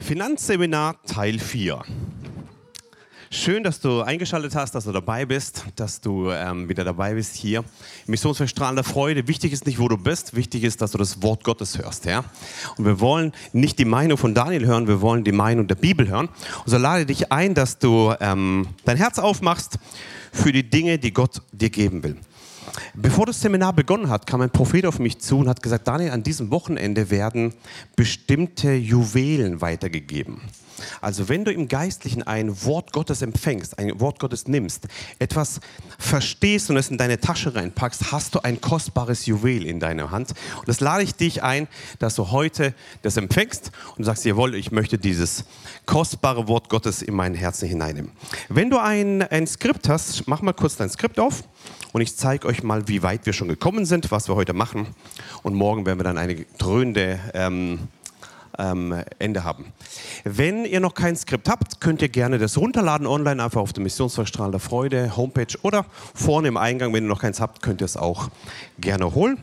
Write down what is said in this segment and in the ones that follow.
Finanzseminar Teil 4. Schön, dass du eingeschaltet hast, dass du dabei bist, dass du ähm, wieder dabei bist hier. Missionswerk strahlender Freude. Wichtig ist nicht, wo du bist, wichtig ist, dass du das Wort Gottes hörst. Ja? Und wir wollen nicht die Meinung von Daniel hören, wir wollen die Meinung der Bibel hören. Und so lade dich ein, dass du ähm, dein Herz aufmachst für die Dinge, die Gott dir geben will. Bevor das Seminar begonnen hat, kam ein Prophet auf mich zu und hat gesagt, Daniel, an diesem Wochenende werden bestimmte Juwelen weitergegeben. Also wenn du im Geistlichen ein Wort Gottes empfängst, ein Wort Gottes nimmst, etwas verstehst und es in deine Tasche reinpackst, hast du ein kostbares Juwel in deiner Hand. Und das lade ich dich ein, dass du heute das empfängst und sagst, jawohl, ich möchte dieses kostbare Wort Gottes in mein Herzen hineinnehmen. Wenn du ein, ein Skript hast, mach mal kurz dein Skript auf und ich zeige euch mal, wie weit wir schon gekommen sind, was wir heute machen. Und morgen werden wir dann eine dröhnende ähm, ähm, Ende haben. Wenn ihr noch kein Skript habt, könnt ihr gerne das runterladen online, einfach auf der Missionsverstrahl der Freude Homepage oder vorne im Eingang, wenn ihr noch keins habt, könnt ihr es auch gerne holen.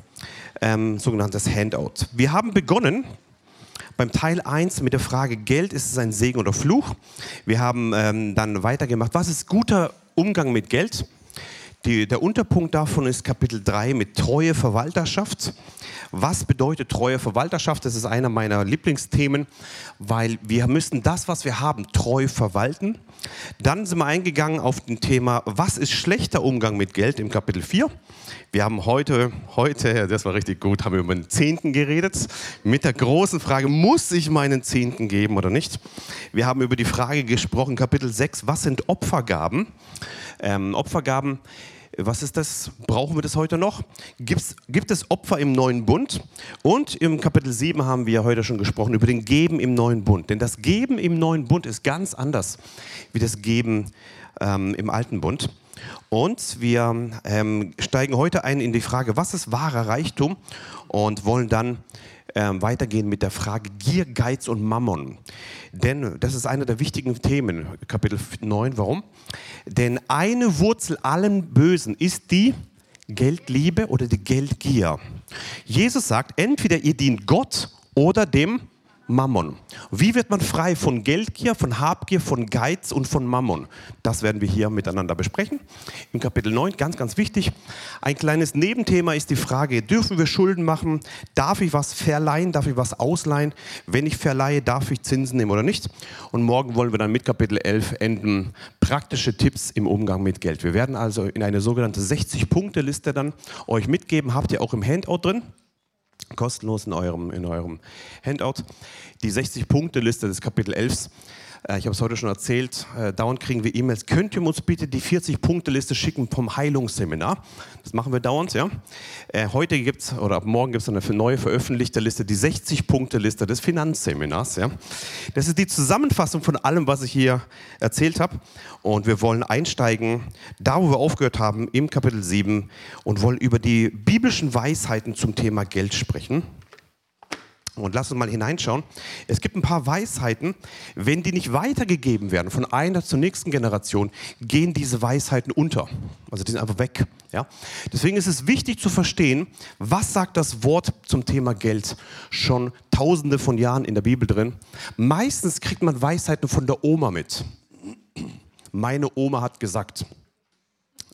Ähm, sogenanntes Handout. Wir haben begonnen beim Teil 1 mit der Frage, Geld, ist es ein Segen oder Fluch? Wir haben ähm, dann weitergemacht, was ist guter Umgang mit Geld? Die, der Unterpunkt davon ist Kapitel 3 mit treue Verwalterschaft. Was bedeutet treue Verwalterschaft? Das ist einer meiner Lieblingsthemen, weil wir müssen das, was wir haben, treu verwalten. Dann sind wir eingegangen auf das Thema, was ist schlechter Umgang mit Geld im Kapitel 4. Wir haben heute, heute, das war richtig gut, haben wir über den Zehnten geredet, mit der großen Frage, muss ich meinen Zehnten geben oder nicht? Wir haben über die Frage gesprochen, Kapitel 6, was sind Opfergaben? Ähm, Opfergaben was ist das? Brauchen wir das heute noch? Gibt's, gibt es Opfer im neuen Bund? Und im Kapitel 7 haben wir heute schon gesprochen über den Geben im neuen Bund. Denn das Geben im neuen Bund ist ganz anders wie das Geben ähm, im alten Bund. Und wir ähm, steigen heute ein in die Frage, was ist wahrer Reichtum? Und wollen dann ähm, weitergehen mit der Frage Gier, Geiz und Mammon. Denn das ist einer der wichtigen Themen, Kapitel 9. Warum? Denn eine Wurzel allen Bösen ist die Geldliebe oder die Geldgier. Jesus sagt, entweder ihr dient Gott oder dem Mammon. Wie wird man frei von Geldgier, von Habgier, von Geiz und von Mammon? Das werden wir hier miteinander besprechen. Im Kapitel 9, ganz, ganz wichtig. Ein kleines Nebenthema ist die Frage, dürfen wir Schulden machen? Darf ich was verleihen? Darf ich was ausleihen? Wenn ich verleihe, darf ich Zinsen nehmen oder nicht? Und morgen wollen wir dann mit Kapitel 11 enden. Praktische Tipps im Umgang mit Geld. Wir werden also in eine sogenannte 60-Punkte-Liste dann euch mitgeben. Habt ihr auch im Handout drin kostenlos in eurem, in eurem Handout. Die 60-Punkte-Liste des Kapitel 11 äh, ich habe es heute schon erzählt, äh, dauernd kriegen wir E-Mails. Könnt ihr uns bitte die 40-Punkte-Liste schicken vom Heilungsseminar? Das machen wir dauernd, ja. Äh, heute gibt es, oder ab morgen gibt es eine neue veröffentlichte Liste, die 60-Punkte-Liste des Finanzseminars, ja. Das ist die Zusammenfassung von allem, was ich hier erzählt habe. Und wir wollen einsteigen, da wo wir aufgehört haben, im Kapitel 7 und wollen über die biblischen Weisheiten zum Thema Geld sprechen. Und lass uns mal hineinschauen. Es gibt ein paar Weisheiten, wenn die nicht weitergegeben werden von einer zur nächsten Generation, gehen diese Weisheiten unter. Also die sind einfach weg. Ja? Deswegen ist es wichtig zu verstehen, was sagt das Wort zum Thema Geld schon tausende von Jahren in der Bibel drin. Meistens kriegt man Weisheiten von der Oma mit. Meine Oma hat gesagt.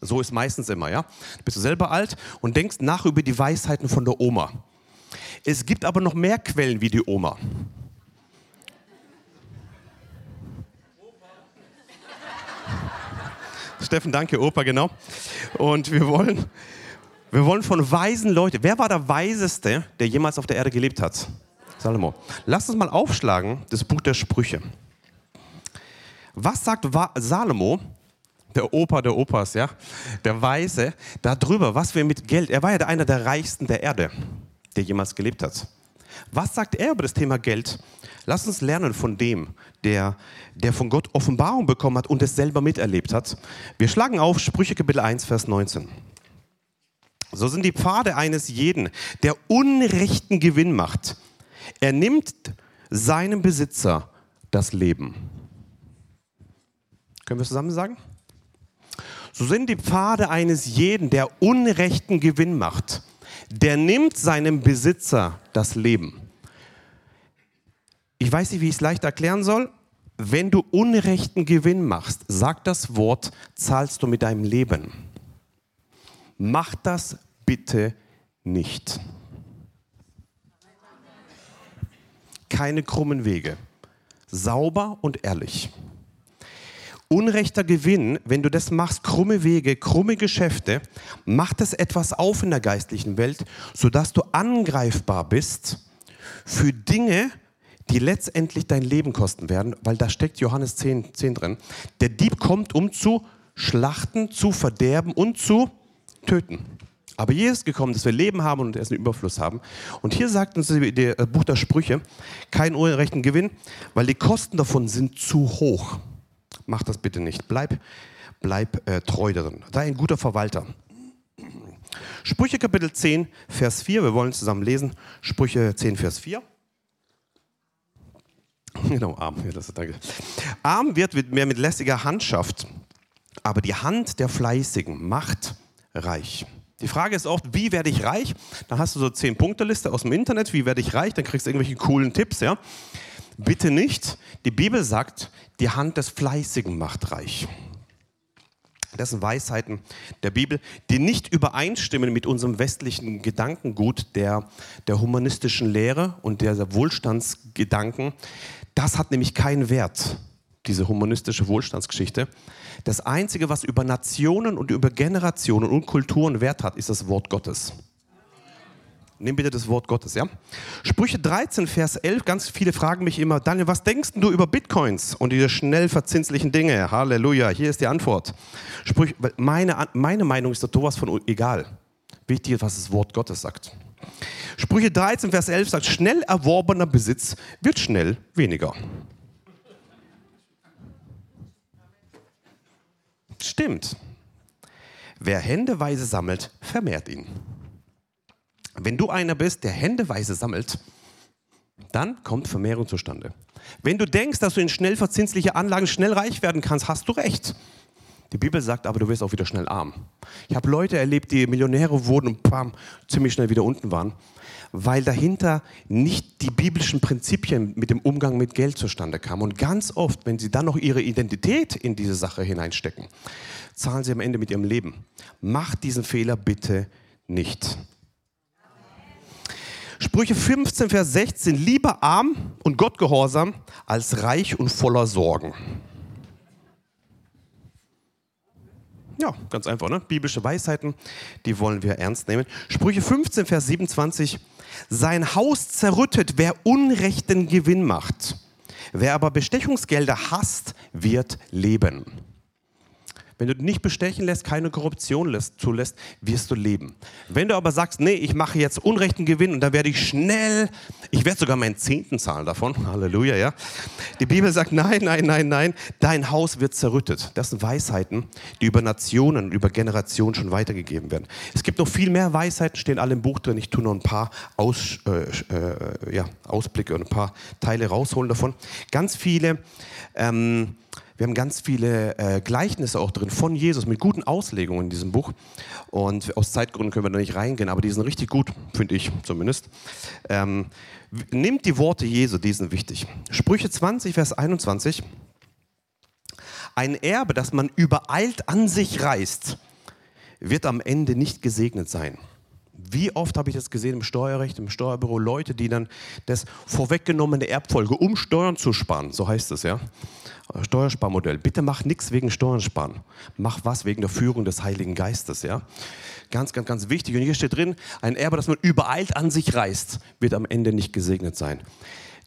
So ist meistens immer, ja. Bist du selber alt und denkst nach über die Weisheiten von der Oma. Es gibt aber noch mehr Quellen wie die Oma. Steffen, danke, Opa, genau. Und wir wollen, wir wollen von weisen Leuten. Wer war der Weiseste, der jemals auf der Erde gelebt hat? Salomo. Lass uns mal aufschlagen, das Buch der Sprüche. Was sagt Salomo, der Opa der Opas, ja, der Weise, darüber, was wir mit Geld, er war ja einer der reichsten der Erde der jemals gelebt hat. Was sagt er über das Thema Geld? Lass uns lernen von dem, der, der von Gott Offenbarung bekommen hat und es selber miterlebt hat. Wir schlagen auf Sprüche Kapitel 1, Vers 19. So sind die Pfade eines jeden, der unrechten Gewinn macht. Er nimmt seinem Besitzer das Leben. Können wir zusammen sagen? So sind die Pfade eines jeden, der unrechten Gewinn macht der nimmt seinem Besitzer das Leben. Ich weiß nicht, wie ich es leicht erklären soll. Wenn du unrechten Gewinn machst, sagt das Wort, zahlst du mit deinem Leben. Mach das bitte nicht. Keine krummen Wege. Sauber und ehrlich. Unrechter Gewinn, wenn du das machst, krumme Wege, krumme Geschäfte, macht es etwas auf in der geistlichen Welt, sodass du angreifbar bist für Dinge, die letztendlich dein Leben kosten werden, weil da steckt Johannes 10, 10 drin. Der Dieb kommt, um zu schlachten, zu verderben und zu töten. Aber Jesus ist gekommen, dass wir Leben haben und erst einen Überfluss haben. Und hier sagt uns der äh, Buch der Sprüche, kein unrechten Gewinn, weil die Kosten davon sind zu hoch. Mach das bitte nicht. Bleib, bleib äh, treu darin. Sei ein guter Verwalter. Sprüche Kapitel 10, Vers 4. Wir wollen zusammen lesen. Sprüche 10, Vers 4. Genau, arm. Ja, das danke. Arm wird mehr mit lässiger Hand schafft, aber die Hand der Fleißigen macht reich. Die Frage ist oft, wie werde ich reich? Da hast du so zehn Punkte Liste aus dem Internet, wie werde ich reich? Dann kriegst du irgendwelche coolen Tipps, ja? Bitte nicht. Die Bibel sagt, die Hand des Fleißigen macht reich. Das sind Weisheiten der Bibel, die nicht übereinstimmen mit unserem westlichen Gedankengut der, der humanistischen Lehre und der Wohlstandsgedanken. Das hat nämlich keinen Wert, diese humanistische Wohlstandsgeschichte. Das Einzige, was über Nationen und über Generationen und Kulturen Wert hat, ist das Wort Gottes. Nimm bitte das Wort Gottes, ja? Sprüche 13, Vers 11. Ganz viele fragen mich immer, Daniel, was denkst du über Bitcoins und diese schnell verzinslichen Dinge? Halleluja, hier ist die Antwort. Sprüche, meine, meine Meinung ist doch sowas von egal. Wichtig ist, was das Wort Gottes sagt. Sprüche 13, Vers 11 sagt, schnell erworbener Besitz wird schnell weniger. Stimmt. Wer händeweise sammelt, vermehrt ihn. Wenn du einer bist, der händeweise sammelt, dann kommt Vermehrung zustande. Wenn du denkst, dass du in schnell verzinsliche Anlagen schnell reich werden kannst, hast du recht. Die Bibel sagt aber, du wirst auch wieder schnell arm. Ich habe Leute erlebt, die Millionäre wurden und bam, ziemlich schnell wieder unten waren, weil dahinter nicht die biblischen Prinzipien mit dem Umgang mit Geld zustande kamen. Und ganz oft, wenn sie dann noch ihre Identität in diese Sache hineinstecken, zahlen sie am Ende mit ihrem Leben. Macht diesen Fehler bitte nicht. Sprüche 15, Vers 16, lieber arm und Gottgehorsam als reich und voller Sorgen. Ja, ganz einfach, ne? Biblische Weisheiten, die wollen wir ernst nehmen. Sprüche 15, Vers 27, sein Haus zerrüttet, wer unrechten Gewinn macht. Wer aber Bestechungsgelder hasst, wird leben. Wenn du nicht bestechen lässt, keine Korruption lässt, zulässt, wirst du leben. Wenn du aber sagst, nee, ich mache jetzt unrechten Gewinn und da werde ich schnell, ich werde sogar meinen Zehnten zahlen davon, Halleluja, ja. Die Bibel sagt, nein, nein, nein, nein, dein Haus wird zerrüttet. Das sind Weisheiten, die über Nationen, über Generationen schon weitergegeben werden. Es gibt noch viel mehr Weisheiten, stehen alle im Buch drin. Ich tue noch ein paar Aus, äh, äh, ja, Ausblicke und ein paar Teile rausholen davon. Ganz viele ähm, wir haben ganz viele äh, Gleichnisse auch drin von Jesus mit guten Auslegungen in diesem Buch. Und aus Zeitgründen können wir da nicht reingehen, aber die sind richtig gut, finde ich zumindest. Ähm, nimmt die Worte Jesu, die sind wichtig. Sprüche 20, Vers 21. Ein Erbe, das man übereilt an sich reißt, wird am Ende nicht gesegnet sein. Wie oft habe ich das gesehen im Steuerrecht, im Steuerbüro, Leute, die dann das vorweggenommene Erbfolge, um Steuern zu sparen, so heißt es ja, Steuersparmodell. Bitte mach nichts wegen Steuern sparen. Mach was wegen der Führung des Heiligen Geistes, ja. Ganz, ganz, ganz wichtig. Und hier steht drin, ein Erbe, das man übereilt an sich reißt, wird am Ende nicht gesegnet sein.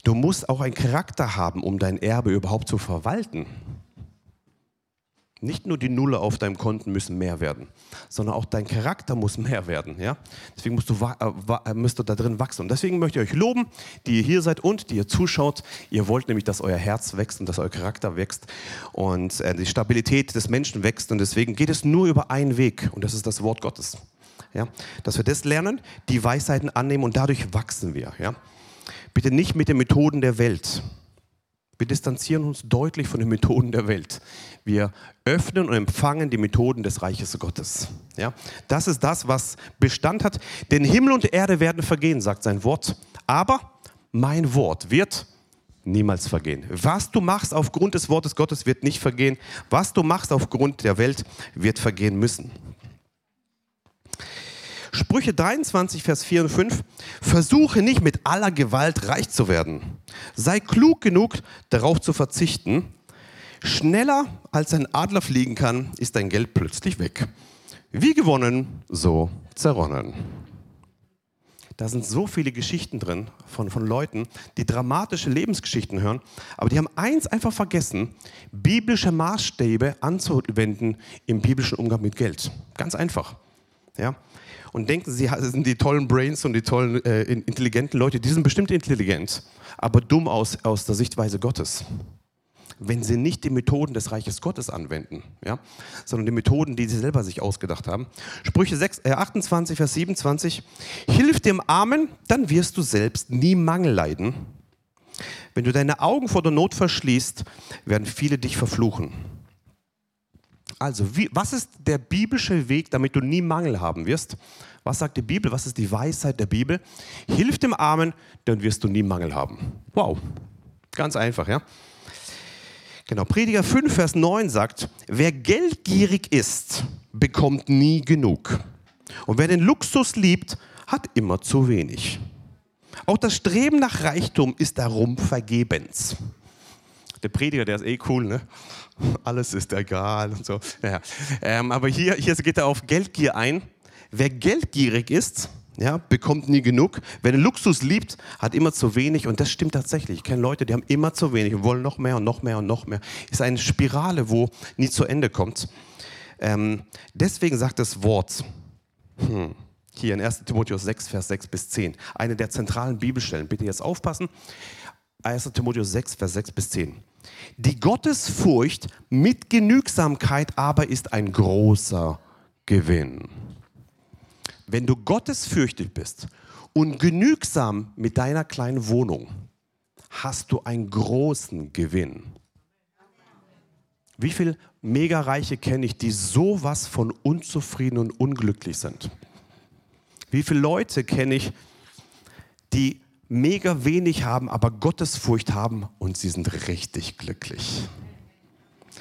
Du musst auch einen Charakter haben, um dein Erbe überhaupt zu verwalten. Nicht nur die Nulle auf deinem Konten müssen mehr werden, sondern auch dein Charakter muss mehr werden. Ja? Deswegen musst du, äh, müsst du da drin wachsen. Und deswegen möchte ich euch loben, die ihr hier seid und die ihr zuschaut. Ihr wollt nämlich, dass euer Herz wächst und dass euer Charakter wächst und äh, die Stabilität des Menschen wächst. Und deswegen geht es nur über einen Weg und das ist das Wort Gottes. Ja? Dass wir das lernen, die Weisheiten annehmen und dadurch wachsen wir. Ja? Bitte nicht mit den Methoden der Welt. Wir distanzieren uns deutlich von den Methoden der Welt. Wir öffnen und empfangen die Methoden des Reiches Gottes. Ja, das ist das, was Bestand hat. Denn Himmel und Erde werden vergehen, sagt sein Wort. Aber mein Wort wird niemals vergehen. Was du machst aufgrund des Wortes Gottes wird nicht vergehen. Was du machst aufgrund der Welt wird vergehen müssen. Sprüche 23, Vers 4 und 5. Versuche nicht mit aller Gewalt reich zu werden. Sei klug genug, darauf zu verzichten. Schneller als ein Adler fliegen kann, ist dein Geld plötzlich weg. Wie gewonnen, so zerronnen. Da sind so viele Geschichten drin von, von Leuten, die dramatische Lebensgeschichten hören, aber die haben eins einfach vergessen, biblische Maßstäbe anzuwenden im biblischen Umgang mit Geld. Ganz einfach. Ja? Und denken, sie sind die tollen Brains und die tollen, äh, intelligenten Leute, die sind bestimmt intelligent, aber dumm aus, aus der Sichtweise Gottes wenn sie nicht die Methoden des Reiches Gottes anwenden, ja, sondern die Methoden, die sie selber sich ausgedacht haben. Sprüche 6, äh 28, Vers 27. Hilf dem Armen, dann wirst du selbst nie Mangel leiden. Wenn du deine Augen vor der Not verschließt, werden viele dich verfluchen. Also, wie, was ist der biblische Weg, damit du nie Mangel haben wirst? Was sagt die Bibel? Was ist die Weisheit der Bibel? Hilf dem Armen, dann wirst du nie Mangel haben. Wow, ganz einfach, ja. Genau, Prediger 5, Vers 9 sagt, wer geldgierig ist, bekommt nie genug. Und wer den Luxus liebt, hat immer zu wenig. Auch das Streben nach Reichtum ist darum vergebens. Der Prediger, der ist eh cool, ne? Alles ist egal und so. Ja. Ähm, aber hier, hier geht er auf Geldgier ein. Wer geldgierig ist, ja, bekommt nie genug. Wer Luxus liebt, hat immer zu wenig und das stimmt tatsächlich. Ich kenne Leute, die haben immer zu wenig und wollen noch mehr und noch mehr und noch mehr. Ist eine Spirale, wo nie zu Ende kommt. Ähm, deswegen sagt das Wort, hm, hier in 1 Timotheus 6, Vers 6 bis 10, eine der zentralen Bibelstellen. Bitte jetzt aufpassen. 1 Timotheus 6, Vers 6 bis 10. Die Gottesfurcht mit Genügsamkeit aber ist ein großer Gewinn wenn du gottesfürchtig bist und genügsam mit deiner kleinen Wohnung, hast du einen großen Gewinn. Wie viele Megareiche kenne ich, die sowas von unzufrieden und unglücklich sind? Wie viele Leute kenne ich, die mega wenig haben, aber Gottesfurcht haben und sie sind richtig glücklich?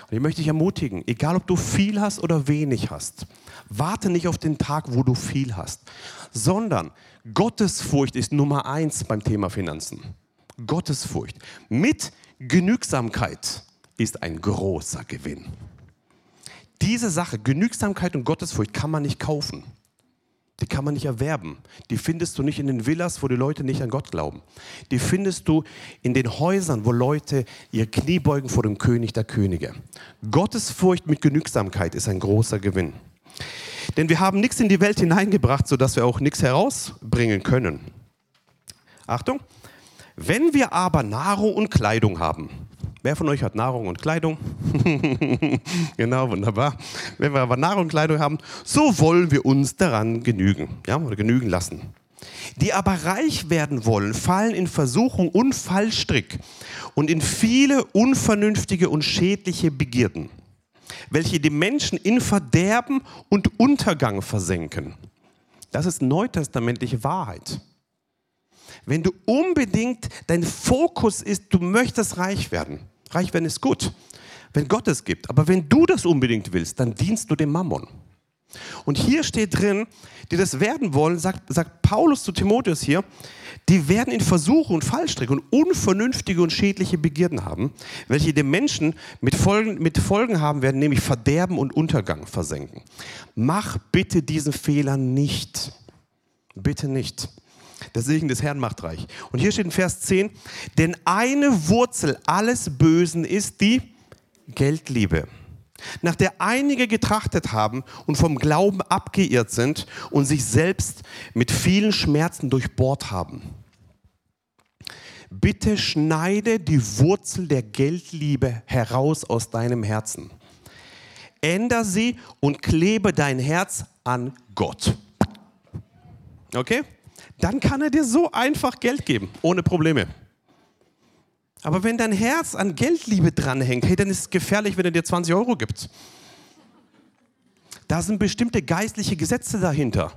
Und ich möchte dich ermutigen, egal ob du viel hast oder wenig hast, warte nicht auf den Tag, wo du viel hast, sondern Gottesfurcht ist Nummer eins beim Thema Finanzen. Gottesfurcht mit Genügsamkeit ist ein großer Gewinn. Diese Sache, Genügsamkeit und Gottesfurcht, kann man nicht kaufen. Die kann man nicht erwerben. Die findest du nicht in den Villas, wo die Leute nicht an Gott glauben. Die findest du in den Häusern, wo Leute ihr Knie beugen vor dem König der Könige. Gottesfurcht mit Genügsamkeit ist ein großer Gewinn. Denn wir haben nichts in die Welt hineingebracht, sodass wir auch nichts herausbringen können. Achtung, wenn wir aber Nahrung und Kleidung haben, Wer von euch hat Nahrung und Kleidung? genau, wunderbar. Wenn wir aber Nahrung und Kleidung haben, so wollen wir uns daran genügen, ja, oder genügen lassen. Die aber reich werden wollen, fallen in Versuchung und Fallstrick und in viele unvernünftige und schädliche Begierden, welche die Menschen in Verderben und Untergang versenken. Das ist neutestamentliche Wahrheit. Wenn du unbedingt, dein Fokus ist, du möchtest reich werden, Reich werden ist gut, wenn Gott es gibt. Aber wenn du das unbedingt willst, dann dienst du dem Mammon. Und hier steht drin, die das werden wollen, sagt, sagt Paulus zu Timotheus hier, die werden in Versuche und Fallstricke und unvernünftige und schädliche Begierden haben, welche den Menschen mit Folgen, mit Folgen haben werden, nämlich Verderben und Untergang versenken. Mach bitte diesen Fehler nicht. Bitte nicht. Der Segen des Herrn macht reich. Und hier steht in Vers 10, denn eine Wurzel alles Bösen ist die Geldliebe, nach der einige getrachtet haben und vom Glauben abgeirrt sind und sich selbst mit vielen Schmerzen durchbohrt haben. Bitte schneide die Wurzel der Geldliebe heraus aus deinem Herzen. Änder sie und klebe dein Herz an Gott. Okay? Dann kann er dir so einfach Geld geben, ohne Probleme. Aber wenn dein Herz an Geldliebe dranhängt, hey, dann ist es gefährlich, wenn er dir 20 Euro gibt. Da sind bestimmte geistliche Gesetze dahinter,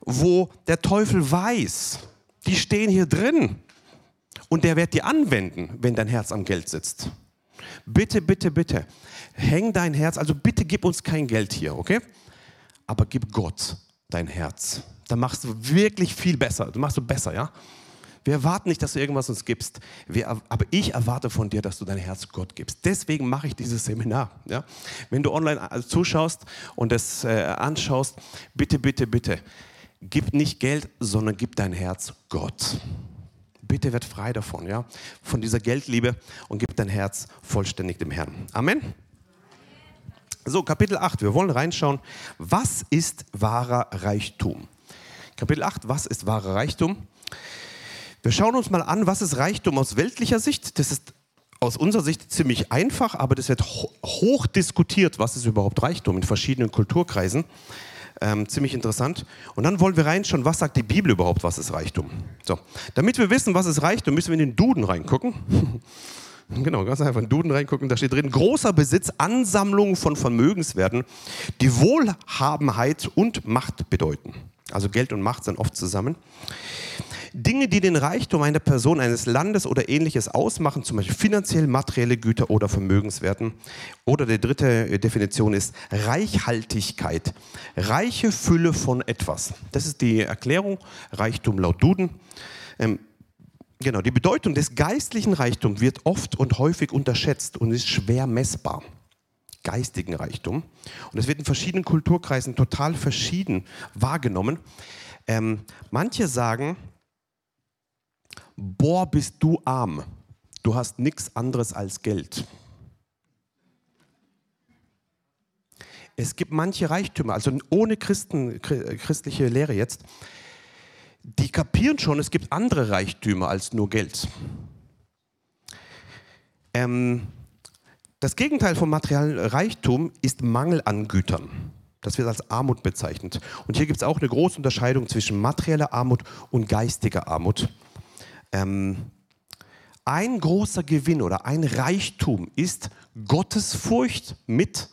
wo der Teufel weiß, die stehen hier drin. Und der wird dir anwenden, wenn dein Herz am Geld sitzt. Bitte, bitte, bitte, häng dein Herz, also bitte gib uns kein Geld hier, okay? Aber gib Gott dein Herz. Dann machst du wirklich viel besser. Du machst du besser, ja? Wir erwarten nicht, dass du irgendwas uns gibst. Wir, aber ich erwarte von dir, dass du dein Herz Gott gibst. Deswegen mache ich dieses Seminar. Ja? Wenn du online äh, zuschaust und es äh, anschaust, bitte, bitte, bitte, gib nicht Geld, sondern gib dein Herz Gott. Bitte werd frei davon, ja, von dieser Geldliebe und gib dein Herz vollständig dem Herrn. Amen. So, Kapitel 8. Wir wollen reinschauen, was ist wahrer Reichtum? Kapitel 8, was ist wahrer Reichtum? Wir schauen uns mal an, was ist Reichtum aus weltlicher Sicht. Das ist aus unserer Sicht ziemlich einfach, aber das wird hoch diskutiert, was ist überhaupt Reichtum in verschiedenen Kulturkreisen. Ähm, ziemlich interessant. Und dann wollen wir reinschauen, was sagt die Bibel überhaupt, was ist Reichtum? So, damit wir wissen, was ist Reichtum, müssen wir in den Duden reingucken. Genau, ganz einfach in den Duden reingucken. Da steht drin, großer Besitz, Ansammlung von Vermögenswerten, die Wohlhabenheit und Macht bedeuten. Also Geld und Macht sind oft zusammen. Dinge, die den Reichtum einer Person, eines Landes oder ähnliches ausmachen, zum Beispiel finanziell, materielle Güter oder Vermögenswerten. Oder die dritte Definition ist Reichhaltigkeit. Reiche Fülle von etwas. Das ist die Erklärung, Reichtum laut Duden. Ähm, genau, die Bedeutung des geistlichen Reichtums wird oft und häufig unterschätzt und ist schwer messbar geistigen Reichtum. Und es wird in verschiedenen Kulturkreisen total verschieden wahrgenommen. Ähm, manche sagen, boah, bist du arm. Du hast nichts anderes als Geld. Es gibt manche Reichtümer, also ohne Christen, christliche Lehre jetzt, die kapieren schon, es gibt andere Reichtümer als nur Geld. Ähm, das Gegenteil vom materiellen Reichtum ist Mangel an Gütern. Das wird als Armut bezeichnet. Und hier gibt es auch eine große Unterscheidung zwischen materieller Armut und geistiger Armut. Ähm, ein großer Gewinn oder ein Reichtum ist Gottesfurcht mit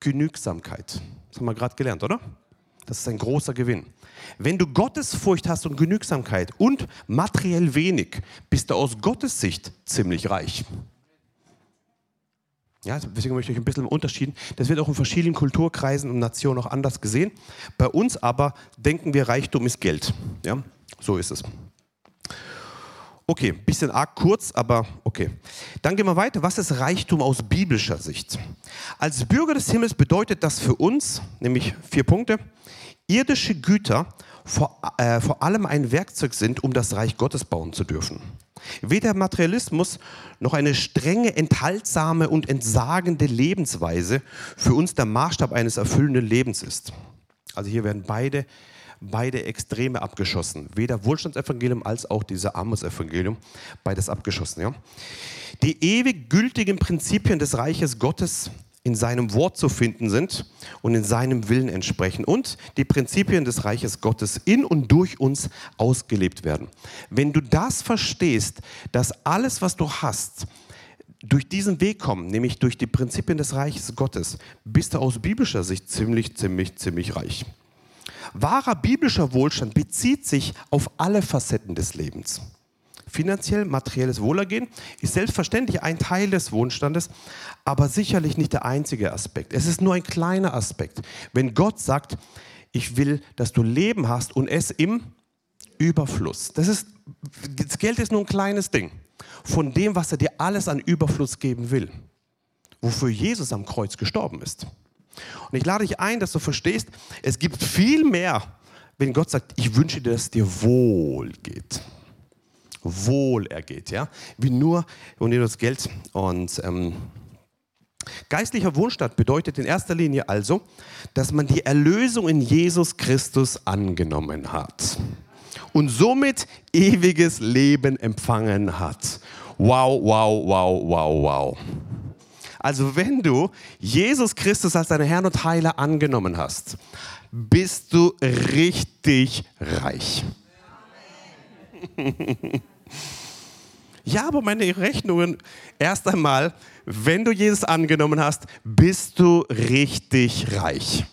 Genügsamkeit. Das haben wir gerade gelernt, oder? Das ist ein großer Gewinn. Wenn du Gottesfurcht hast und Genügsamkeit und materiell wenig, bist du aus Gottes Sicht ziemlich reich. Ja, deswegen möchte ich ein bisschen unterschieden. Das wird auch in verschiedenen Kulturkreisen und Nationen auch anders gesehen. Bei uns aber denken wir, Reichtum ist Geld. Ja, so ist es. Okay, bisschen arg kurz, aber okay. Dann gehen wir weiter. Was ist Reichtum aus biblischer Sicht? Als Bürger des Himmels bedeutet das für uns, nämlich vier Punkte, irdische Güter vor, äh, vor allem ein Werkzeug sind, um das Reich Gottes bauen zu dürfen. Weder Materialismus noch eine strenge, enthaltsame und entsagende Lebensweise für uns der Maßstab eines erfüllenden Lebens ist. Also hier werden beide beide Extreme abgeschossen. Weder Wohlstandsevangelium als auch dieses Armutsevangelium. Beides abgeschossen. Ja? Die ewig gültigen Prinzipien des Reiches Gottes in seinem Wort zu finden sind und in seinem Willen entsprechen und die Prinzipien des Reiches Gottes in und durch uns ausgelebt werden. Wenn du das verstehst, dass alles, was du hast, durch diesen Weg kommt, nämlich durch die Prinzipien des Reiches Gottes, bist du aus biblischer Sicht ziemlich, ziemlich, ziemlich reich. Wahrer biblischer Wohlstand bezieht sich auf alle Facetten des Lebens. Finanziell, materielles Wohlergehen ist selbstverständlich ein Teil des Wohlstandes, aber sicherlich nicht der einzige Aspekt. Es ist nur ein kleiner Aspekt. Wenn Gott sagt, ich will, dass du Leben hast und es im Überfluss. Das, ist, das Geld ist nur ein kleines Ding von dem, was er dir alles an Überfluss geben will, wofür Jesus am Kreuz gestorben ist. Und ich lade dich ein, dass du verstehst, es gibt viel mehr, wenn Gott sagt, ich wünsche dir, dass es dir wohl geht. Wohl ergeht, ja. Wie nur und das Geld. Und ähm, geistlicher Wohlstand bedeutet in erster Linie also, dass man die Erlösung in Jesus Christus angenommen hat und somit ewiges Leben empfangen hat. Wow, wow, wow, wow, wow. Also wenn du Jesus Christus als deinen Herrn und Heiler angenommen hast, bist du richtig reich. Ja, aber meine Rechnungen, erst einmal, wenn du Jesus angenommen hast, bist du richtig reich.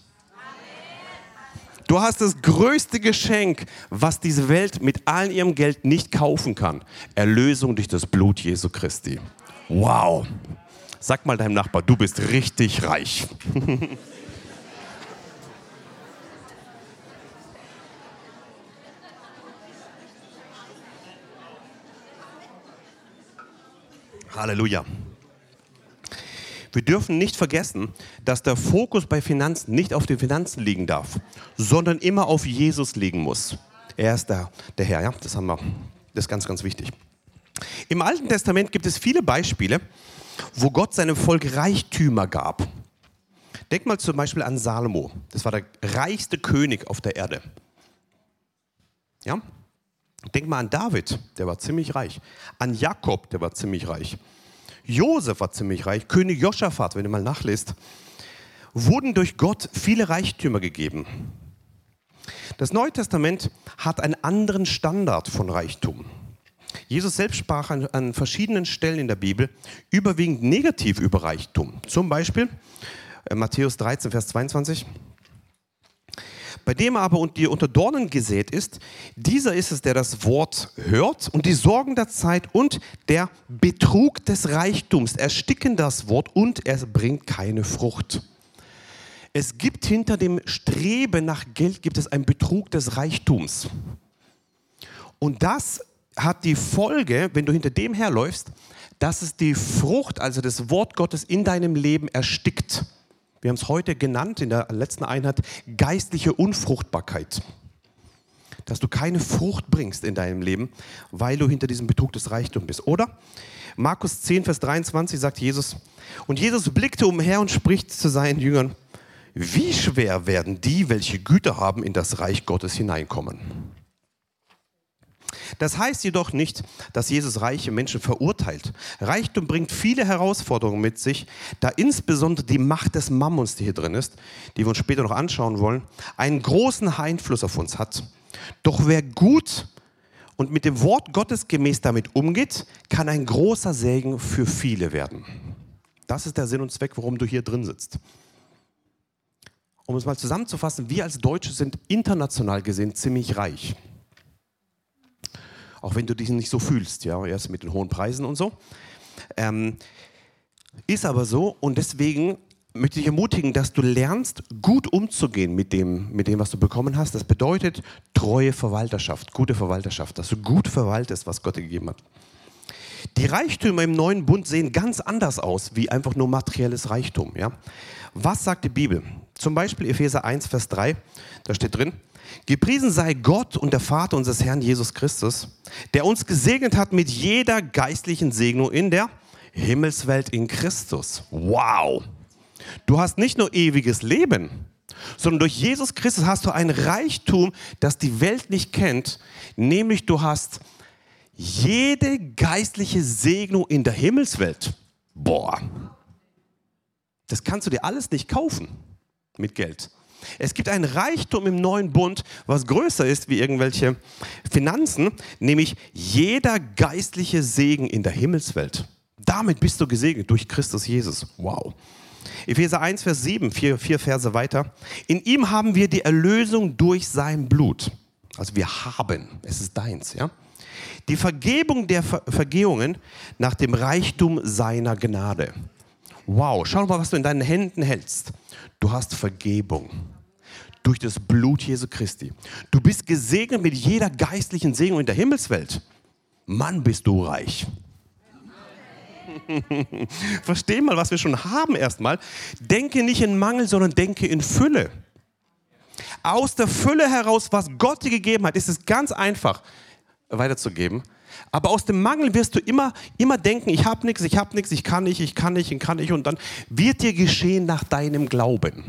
Du hast das größte Geschenk, was diese Welt mit all ihrem Geld nicht kaufen kann. Erlösung durch das Blut Jesu Christi. Wow. Sag mal deinem Nachbar, du bist richtig reich. Halleluja. Wir dürfen nicht vergessen, dass der Fokus bei Finanzen nicht auf den Finanzen liegen darf, sondern immer auf Jesus liegen muss. Er ist der, der Herr, ja, das haben wir. Das ist ganz, ganz wichtig. Im Alten Testament gibt es viele Beispiele, wo Gott seinem Volk Reichtümer gab. Denk mal zum Beispiel an Salomo. Das war der reichste König auf der Erde. Ja? Denk mal an David, der war ziemlich reich. An Jakob, der war ziemlich reich. Josef war ziemlich reich. König Joschafat, wenn ihr mal nachlest, wurden durch Gott viele Reichtümer gegeben. Das Neue Testament hat einen anderen Standard von Reichtum. Jesus selbst sprach an, an, verschiedenen Stellen in der Bibel überwiegend negativ über Reichtum. Zum Beispiel äh, Matthäus 13, Vers 22. Bei dem aber und die unter Dornen gesät ist, dieser ist es, der das Wort hört und die Sorgen der Zeit und der Betrug des Reichtums ersticken das Wort und es bringt keine Frucht. Es gibt hinter dem Streben nach Geld gibt es einen Betrug des Reichtums. Und das hat die Folge, wenn du hinter dem herläufst, dass es die Frucht, also das Wort Gottes in deinem Leben erstickt. Wir haben es heute genannt in der letzten Einheit, geistliche Unfruchtbarkeit. Dass du keine Frucht bringst in deinem Leben, weil du hinter diesem Betrug des Reichtums bist. Oder? Markus 10, Vers 23 sagt Jesus, und Jesus blickte umher und spricht zu seinen Jüngern, wie schwer werden die, welche Güter haben, in das Reich Gottes hineinkommen. Das heißt jedoch nicht, dass Jesus reiche Menschen verurteilt. Reichtum bringt viele Herausforderungen mit sich, da insbesondere die Macht des Mammons, die hier drin ist, die wir uns später noch anschauen wollen, einen großen Einfluss auf uns hat. Doch wer gut und mit dem Wort Gottes gemäß damit umgeht, kann ein großer Segen für viele werden. Das ist der Sinn und Zweck, warum du hier drin sitzt. Um es mal zusammenzufassen, wir als Deutsche sind international gesehen ziemlich reich auch wenn du dich nicht so fühlst, ja, erst mit den hohen Preisen und so. Ähm, ist aber so und deswegen möchte ich ermutigen, dass du lernst, gut umzugehen mit dem, mit dem, was du bekommen hast. Das bedeutet treue Verwalterschaft, gute Verwalterschaft, dass du gut verwaltest, was Gott dir gegeben hat. Die Reichtümer im neuen Bund sehen ganz anders aus wie einfach nur materielles Reichtum. Ja? Was sagt die Bibel? Zum Beispiel Epheser 1, Vers 3, da steht drin, Gepriesen sei Gott und der Vater unseres Herrn Jesus Christus, der uns gesegnet hat mit jeder geistlichen Segnung in der Himmelswelt in Christus. Wow! Du hast nicht nur ewiges Leben, sondern durch Jesus Christus hast du ein Reichtum, das die Welt nicht kennt, nämlich du hast jede geistliche Segnung in der Himmelswelt. Boah, das kannst du dir alles nicht kaufen mit Geld. Es gibt ein Reichtum im neuen Bund, was größer ist wie irgendwelche Finanzen, nämlich jeder geistliche Segen in der Himmelswelt. Damit bist du gesegnet durch Christus Jesus. Wow. Epheser 1, Vers 7, vier, vier Verse weiter. In ihm haben wir die Erlösung durch sein Blut. Also wir haben, es ist deins, ja. Die Vergebung der Ver Vergehungen nach dem Reichtum seiner Gnade. Wow, schau mal, was du in deinen Händen hältst. Du hast Vergebung durch das Blut Jesu Christi. Du bist gesegnet mit jeder geistlichen Segnung in der Himmelswelt. Mann, bist du reich. Versteh mal, was wir schon haben erstmal. Denke nicht in Mangel, sondern denke in Fülle. Aus der Fülle heraus, was Gott dir gegeben hat, ist es ganz einfach weiterzugeben. Aber aus dem Mangel wirst du immer, immer denken, ich habe nichts, ich habe nichts, ich kann nicht, ich kann nicht, ich kann nicht. Und dann wird dir geschehen nach deinem Glauben.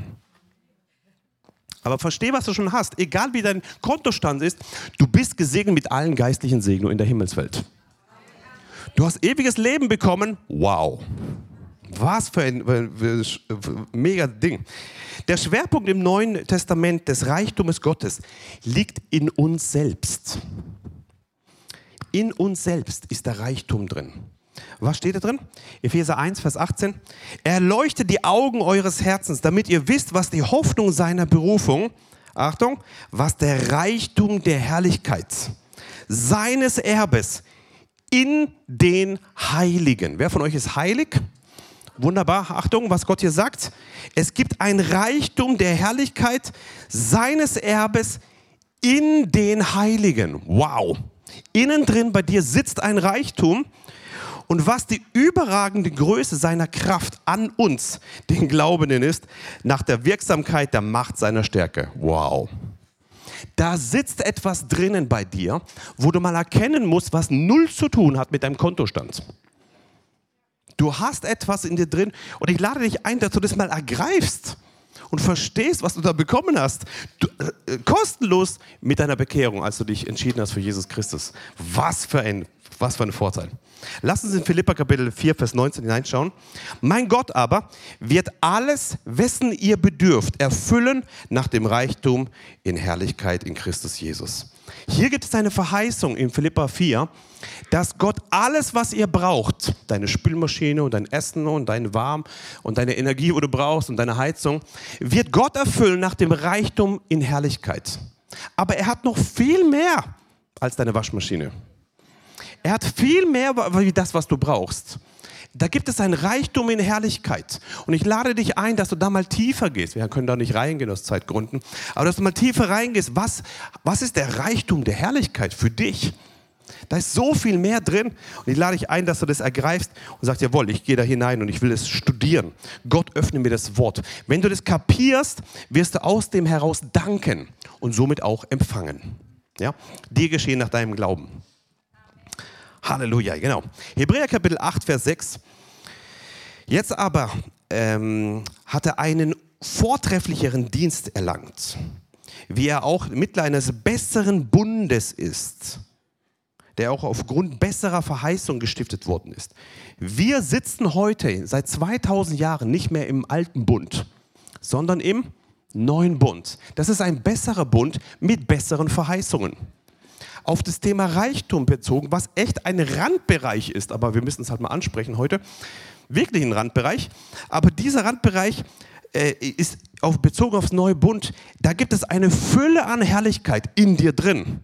Aber versteh, was du schon hast. Egal wie dein Kontostand ist, du bist gesegnet mit allen geistlichen Segnungen in der Himmelswelt. Du hast ewiges Leben bekommen. Wow. Was für ein, für ein mega Ding. Der Schwerpunkt im Neuen Testament des Reichtums Gottes liegt in uns selbst. In uns selbst ist der Reichtum drin. Was steht da drin? Epheser 1, Vers 18. Er leuchtet die Augen eures Herzens, damit ihr wisst, was die Hoffnung seiner Berufung, Achtung, was der Reichtum der Herrlichkeit seines Erbes in den Heiligen. Wer von euch ist heilig? Wunderbar. Achtung, was Gott hier sagt. Es gibt ein Reichtum der Herrlichkeit seines Erbes in den Heiligen. Wow. Innen drin bei dir sitzt ein Reichtum. Und was die überragende Größe seiner Kraft an uns, den Glaubenden, ist, nach der Wirksamkeit der Macht seiner Stärke. Wow. Da sitzt etwas drinnen bei dir, wo du mal erkennen musst, was null zu tun hat mit deinem Kontostand. Du hast etwas in dir drin und ich lade dich ein, dass du das mal ergreifst und verstehst, was du da bekommen hast. Du, äh, kostenlos mit deiner Bekehrung, als du dich entschieden hast für Jesus Christus. Was für ein, was für ein Vorteil. Lass uns in Philippa Kapitel 4, Vers 19 hineinschauen. Mein Gott aber wird alles, wessen ihr bedürft, erfüllen nach dem Reichtum in Herrlichkeit in Christus Jesus. Hier gibt es eine Verheißung in Philippa 4, dass Gott alles, was ihr braucht, deine Spülmaschine und dein Essen und dein Warm und deine Energie, wo du brauchst und deine Heizung, wird Gott erfüllen nach dem Reichtum in Herrlichkeit. Aber er hat noch viel mehr als deine Waschmaschine. Er hat viel mehr wie das, was du brauchst. Da gibt es ein Reichtum in Herrlichkeit. Und ich lade dich ein, dass du da mal tiefer gehst. Wir können da nicht reingehen aus Zeitgründen. Aber dass du mal tiefer reingehst. Was, was ist der Reichtum der Herrlichkeit für dich? Da ist so viel mehr drin. Und ich lade dich ein, dass du das ergreifst und sagst, jawohl, ich gehe da hinein und ich will es studieren. Gott öffne mir das Wort. Wenn du das kapierst, wirst du aus dem heraus danken und somit auch empfangen. Ja? Dir geschehen nach deinem Glauben. Halleluja, genau. Hebräer Kapitel 8, Vers 6. Jetzt aber ähm, hat er einen vortrefflicheren Dienst erlangt, wie er auch Mittler eines besseren Bundes ist, der auch aufgrund besserer Verheißung gestiftet worden ist. Wir sitzen heute seit 2000 Jahren nicht mehr im alten Bund, sondern im neuen Bund. Das ist ein besserer Bund mit besseren Verheißungen auf das Thema Reichtum bezogen, was echt ein Randbereich ist, aber wir müssen es halt mal ansprechen heute. Wirklich ein Randbereich. Aber dieser Randbereich äh, ist auf, bezogen aufs neue Bund. Da gibt es eine Fülle an Herrlichkeit in dir drin.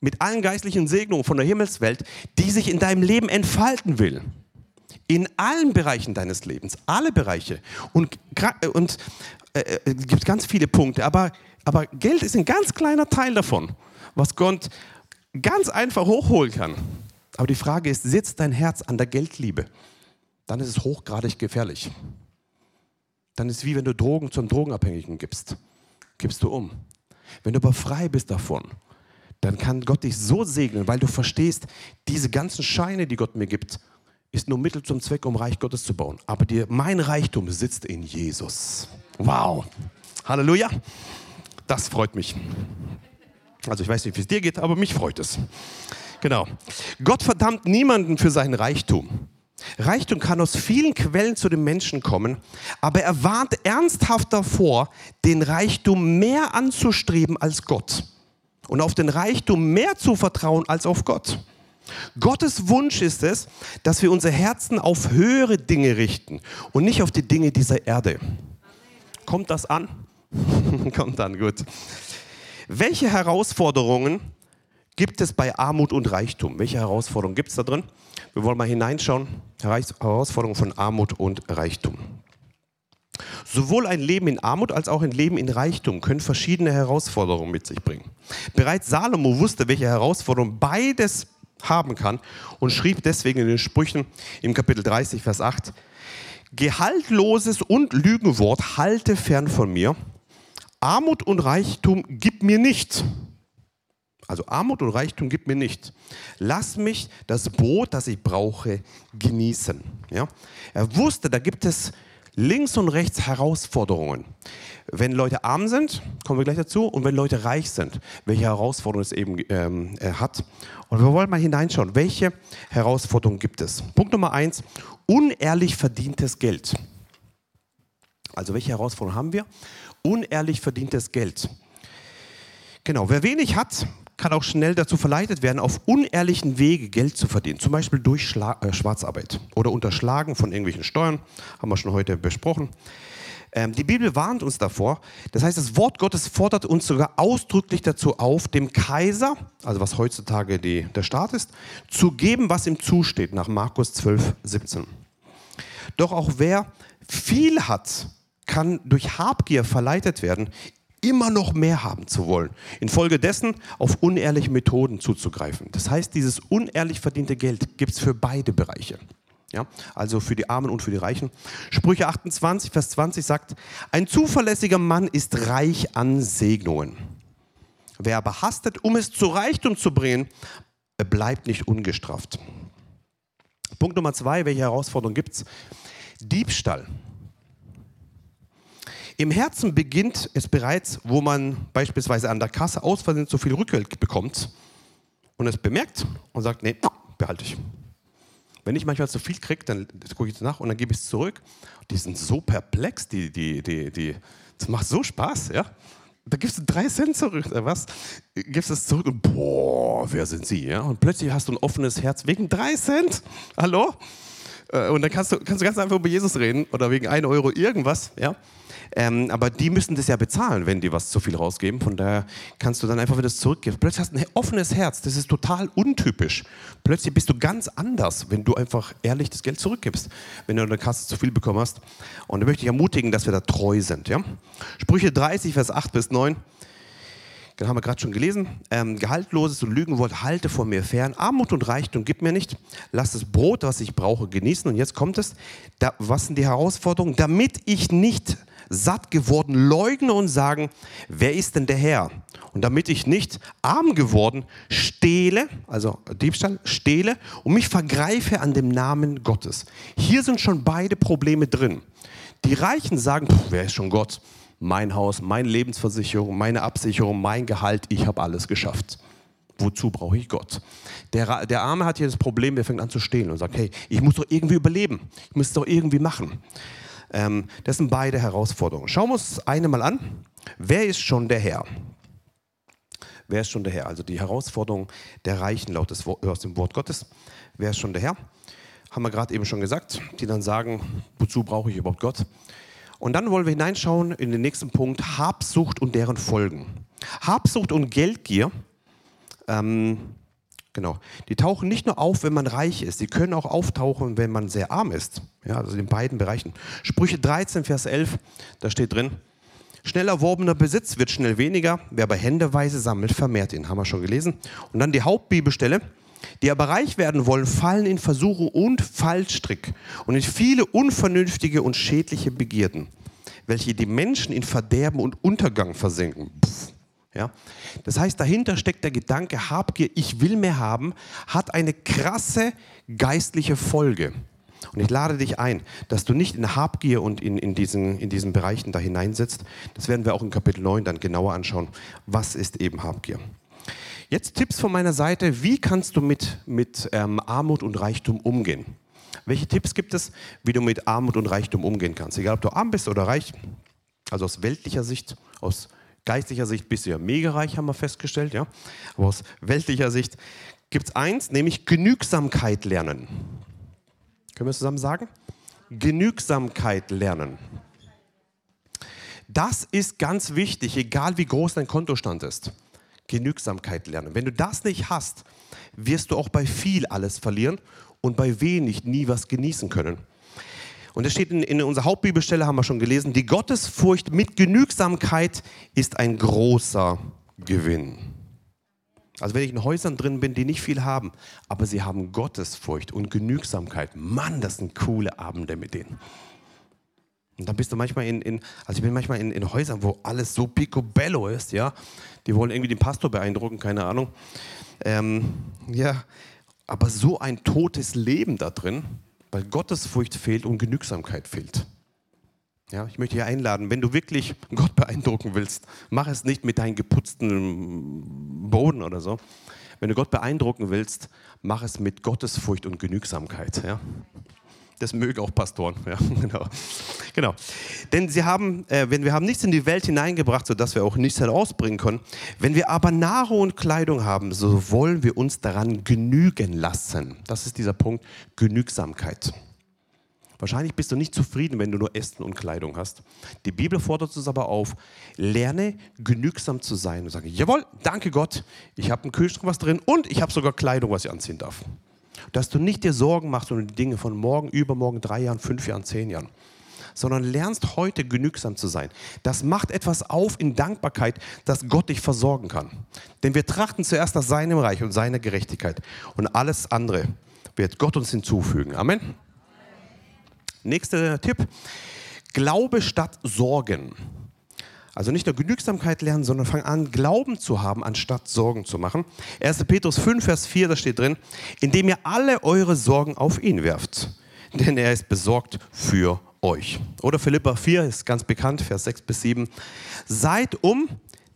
Mit allen geistlichen Segnungen von der Himmelswelt, die sich in deinem Leben entfalten will. In allen Bereichen deines Lebens, alle Bereiche. Und, und äh, äh, es gibt ganz viele Punkte, aber, aber Geld ist ein ganz kleiner Teil davon was Gott ganz einfach hochholen kann. Aber die Frage ist, sitzt dein Herz an der Geldliebe? Dann ist es hochgradig gefährlich. Dann ist es wie wenn du Drogen zum Drogenabhängigen gibst. Gibst du um. Wenn du aber frei bist davon, dann kann Gott dich so segnen, weil du verstehst, diese ganzen Scheine, die Gott mir gibt, ist nur Mittel zum Zweck, um Reich Gottes zu bauen. Aber dir, mein Reichtum sitzt in Jesus. Wow. Halleluja. Das freut mich. Also ich weiß nicht, wie es dir geht, aber mich freut es. Genau. Gott verdammt niemanden für seinen Reichtum. Reichtum kann aus vielen Quellen zu den Menschen kommen, aber er warnt ernsthaft davor, den Reichtum mehr anzustreben als Gott und auf den Reichtum mehr zu vertrauen als auf Gott. Gottes Wunsch ist es, dass wir unser Herzen auf höhere Dinge richten und nicht auf die Dinge dieser Erde. Kommt das an? Kommt an, gut. Welche Herausforderungen gibt es bei Armut und Reichtum? Welche Herausforderungen gibt es da drin? Wir wollen mal hineinschauen. Herausforderungen von Armut und Reichtum. Sowohl ein Leben in Armut als auch ein Leben in Reichtum können verschiedene Herausforderungen mit sich bringen. Bereits Salomo wusste, welche Herausforderungen beides haben kann und schrieb deswegen in den Sprüchen im Kapitel 30, Vers 8, Gehaltloses und Lügenwort halte fern von mir Armut und Reichtum gib mir nicht. Also Armut und Reichtum gib mir nicht. Lass mich das Brot, das ich brauche, genießen. Ja? Er wusste, da gibt es links und rechts Herausforderungen. Wenn Leute arm sind, kommen wir gleich dazu, und wenn Leute reich sind, welche Herausforderungen es eben ähm, hat. Und wir wollen mal hineinschauen, welche Herausforderungen gibt es. Punkt Nummer eins, unehrlich verdientes Geld. Also welche Herausforderungen haben wir? Unehrlich verdientes Geld. Genau, wer wenig hat, kann auch schnell dazu verleitet werden, auf unehrlichen Wege Geld zu verdienen. Zum Beispiel durch Schla äh, Schwarzarbeit oder Unterschlagen von irgendwelchen Steuern, haben wir schon heute besprochen. Ähm, die Bibel warnt uns davor. Das heißt, das Wort Gottes fordert uns sogar ausdrücklich dazu auf, dem Kaiser, also was heutzutage die, der Staat ist, zu geben, was ihm zusteht, nach Markus 12, 17. Doch auch wer viel hat, kann durch Habgier verleitet werden, immer noch mehr haben zu wollen. Infolgedessen auf unehrliche Methoden zuzugreifen. Das heißt, dieses unehrlich verdiente Geld gibt es für beide Bereiche. Ja, also für die Armen und für die Reichen. Sprüche 28, Vers 20 sagt, ein zuverlässiger Mann ist reich an Segnungen. Wer aber hastet, um es zu Reichtum zu bringen, bleibt nicht ungestraft. Punkt Nummer zwei, welche Herausforderung gibt es? Diebstahl. Im Herzen beginnt es bereits, wo man beispielsweise an der Kasse aus Versehen zu viel Rückgeld bekommt und es bemerkt und sagt, nee, behalte ich. Wenn ich manchmal zu viel kriege, dann gucke ich nach und dann gebe ich es zurück. Die sind so perplex, die, die, die, die, das macht so Spaß, ja. Da gibst du drei Cent zurück, oder was? Gibst es zurück und boah, wer sind Sie, ja? Und plötzlich hast du ein offenes Herz wegen drei Cent. Hallo? Äh, und dann kannst du, kannst du ganz einfach über Jesus reden oder wegen 1 Euro irgendwas, ja. Ähm, aber die müssen das ja bezahlen, wenn die was zu viel rausgeben. Von daher kannst du dann einfach wieder zurückgeben. Plötzlich hast du ein offenes Herz. Das ist total untypisch. Plötzlich bist du ganz anders, wenn du einfach ehrlich das Geld zurückgibst, wenn du in der Kasse zu viel bekommen hast. Und da möchte ich ermutigen, dass wir da treu sind. Ja? Sprüche 30, Vers 8 bis 9. Den haben wir gerade schon gelesen. Ähm, Gehaltloses und Lügenwort halte vor mir fern. Armut und Reichtum gib mir nicht. Lass das Brot, was ich brauche, genießen. Und jetzt kommt es. Da, was sind die Herausforderungen? Damit ich nicht satt geworden leugnen und sagen, wer ist denn der Herr? Und damit ich nicht arm geworden stehle, also Diebstahl, stehle und mich vergreife an dem Namen Gottes. Hier sind schon beide Probleme drin. Die Reichen sagen, wer ist schon Gott? Mein Haus, meine Lebensversicherung, meine Absicherung, mein Gehalt, ich habe alles geschafft. Wozu brauche ich Gott? Der, der Arme hat hier das Problem, der fängt an zu stehlen und sagt, hey, ich muss doch irgendwie überleben. Ich muss es doch irgendwie machen. Ähm, das sind beide Herausforderungen. Schauen wir uns eine mal an. Wer ist schon der Herr? Wer ist schon der Herr? Also die Herausforderung der Reichen laut des, aus dem Wort Gottes. Wer ist schon der Herr? Haben wir gerade eben schon gesagt, die dann sagen, wozu brauche ich überhaupt Gott? Und dann wollen wir hineinschauen in den nächsten Punkt, Habsucht und deren Folgen. Habsucht und Geldgier ähm, Genau. Die tauchen nicht nur auf, wenn man reich ist, sie können auch auftauchen, wenn man sehr arm ist. Ja, also in beiden Bereichen. Sprüche 13, Vers 11, da steht drin, schnell erworbener Besitz wird schnell weniger, wer aber händeweise sammelt, vermehrt ihn. Haben wir schon gelesen. Und dann die Hauptbibelstelle, die aber reich werden wollen, fallen in Versuche und Fallstrick und in viele unvernünftige und schädliche Begierden, welche die Menschen in Verderben und Untergang versenken. Pff. Ja? Das heißt, dahinter steckt der Gedanke, Habgier, ich will mehr haben, hat eine krasse geistliche Folge. Und ich lade dich ein, dass du nicht in Habgier und in, in, diesen, in diesen Bereichen da hineinsetzt. Das werden wir auch in Kapitel 9 dann genauer anschauen. Was ist eben Habgier? Jetzt Tipps von meiner Seite. Wie kannst du mit, mit ähm, Armut und Reichtum umgehen? Welche Tipps gibt es, wie du mit Armut und Reichtum umgehen kannst? Egal, ob du arm bist oder reich, also aus weltlicher Sicht, aus geistlicher Sicht bist du ja mega reich, haben wir festgestellt, ja. Aber aus weltlicher Sicht gibt es eins, nämlich Genügsamkeit lernen. Können wir zusammen sagen? Genügsamkeit lernen. Das ist ganz wichtig, egal wie groß dein Kontostand ist. Genügsamkeit lernen. Wenn du das nicht hast, wirst du auch bei viel alles verlieren und bei wenig nie was genießen können. Und es steht in, in unserer Hauptbibelstelle, haben wir schon gelesen, die Gottesfurcht mit Genügsamkeit ist ein großer Gewinn. Also wenn ich in Häusern drin bin, die nicht viel haben, aber sie haben Gottesfurcht und Genügsamkeit. Mann, das sind coole Abende mit denen. Und dann bist du manchmal in, in also ich bin manchmal in, in, Häusern, wo alles so picobello ist, ja. Die wollen irgendwie den Pastor beeindrucken, keine Ahnung. Ähm, ja, aber so ein totes Leben da drin, weil Gottesfurcht fehlt und Genügsamkeit fehlt. Ja, ich möchte dich einladen, wenn du wirklich Gott beeindrucken willst, mach es nicht mit deinem geputzten Boden oder so. Wenn du Gott beeindrucken willst, mach es mit Gottesfurcht und Genügsamkeit. Ja? Das mögen auch Pastoren. Ja, genau. genau. Denn sie haben, äh, wenn wir haben nichts in die Welt hineingebracht, sodass wir auch nichts herausbringen können. Wenn wir aber Nahrung und Kleidung haben, so wollen wir uns daran genügen lassen. Das ist dieser Punkt Genügsamkeit. Wahrscheinlich bist du nicht zufrieden, wenn du nur Essen und Kleidung hast. Die Bibel fordert uns aber auf, lerne genügsam zu sein und sage, jawohl, danke Gott, ich habe einen Kühlschrank was drin und ich habe sogar Kleidung, was ich anziehen darf. Dass du nicht dir Sorgen machst um die Dinge von morgen, übermorgen, drei Jahren, fünf Jahren, zehn Jahren sondern lernst heute genügsam zu sein. Das macht etwas auf in Dankbarkeit, dass Gott dich versorgen kann. Denn wir trachten zuerst nach seinem Reich und seiner Gerechtigkeit und alles andere wird Gott uns hinzufügen. Amen. Nächster Tipp. Glaube statt Sorgen. Also nicht nur Genügsamkeit lernen, sondern fang an, Glauben zu haben, anstatt Sorgen zu machen. 1. Petrus 5, Vers 4, da steht drin, indem ihr alle eure Sorgen auf ihn werft, denn er ist besorgt für euch. Oder Philippa 4 ist ganz bekannt, Vers 6 bis 7. Seid um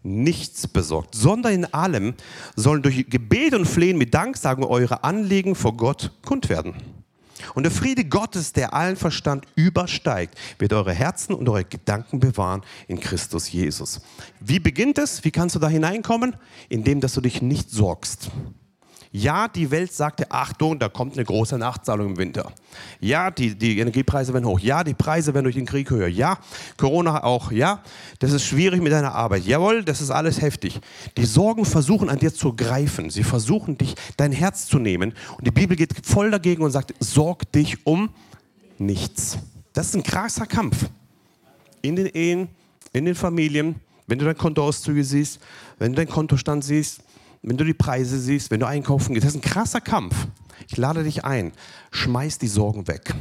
nichts besorgt, sondern in allem sollen durch Gebet und Flehen mit Danksagen eure Anliegen vor Gott kund werden. Und der Friede Gottes, der allen Verstand übersteigt, wird eure Herzen und eure Gedanken bewahren in Christus Jesus. Wie beginnt es? Wie kannst du da hineinkommen? Indem, dass du dich nicht sorgst. Ja, die Welt sagte, Achtung, da kommt eine große Nachzahlung im Winter. Ja, die, die Energiepreise werden hoch. Ja, die Preise werden durch den Krieg höher. Ja, Corona auch. Ja, das ist schwierig mit deiner Arbeit. Jawohl, das ist alles heftig. Die Sorgen versuchen an dir zu greifen. Sie versuchen dich, dein Herz zu nehmen. Und die Bibel geht voll dagegen und sagt, sorg dich um nichts. Das ist ein krasser Kampf. In den Ehen, in den Familien, wenn du dein Kontoauszüge siehst, wenn du deinen Kontostand siehst, wenn du die Preise siehst, wenn du einkaufen gehst, das ist ein krasser Kampf. Ich lade dich ein, schmeiß die Sorgen weg.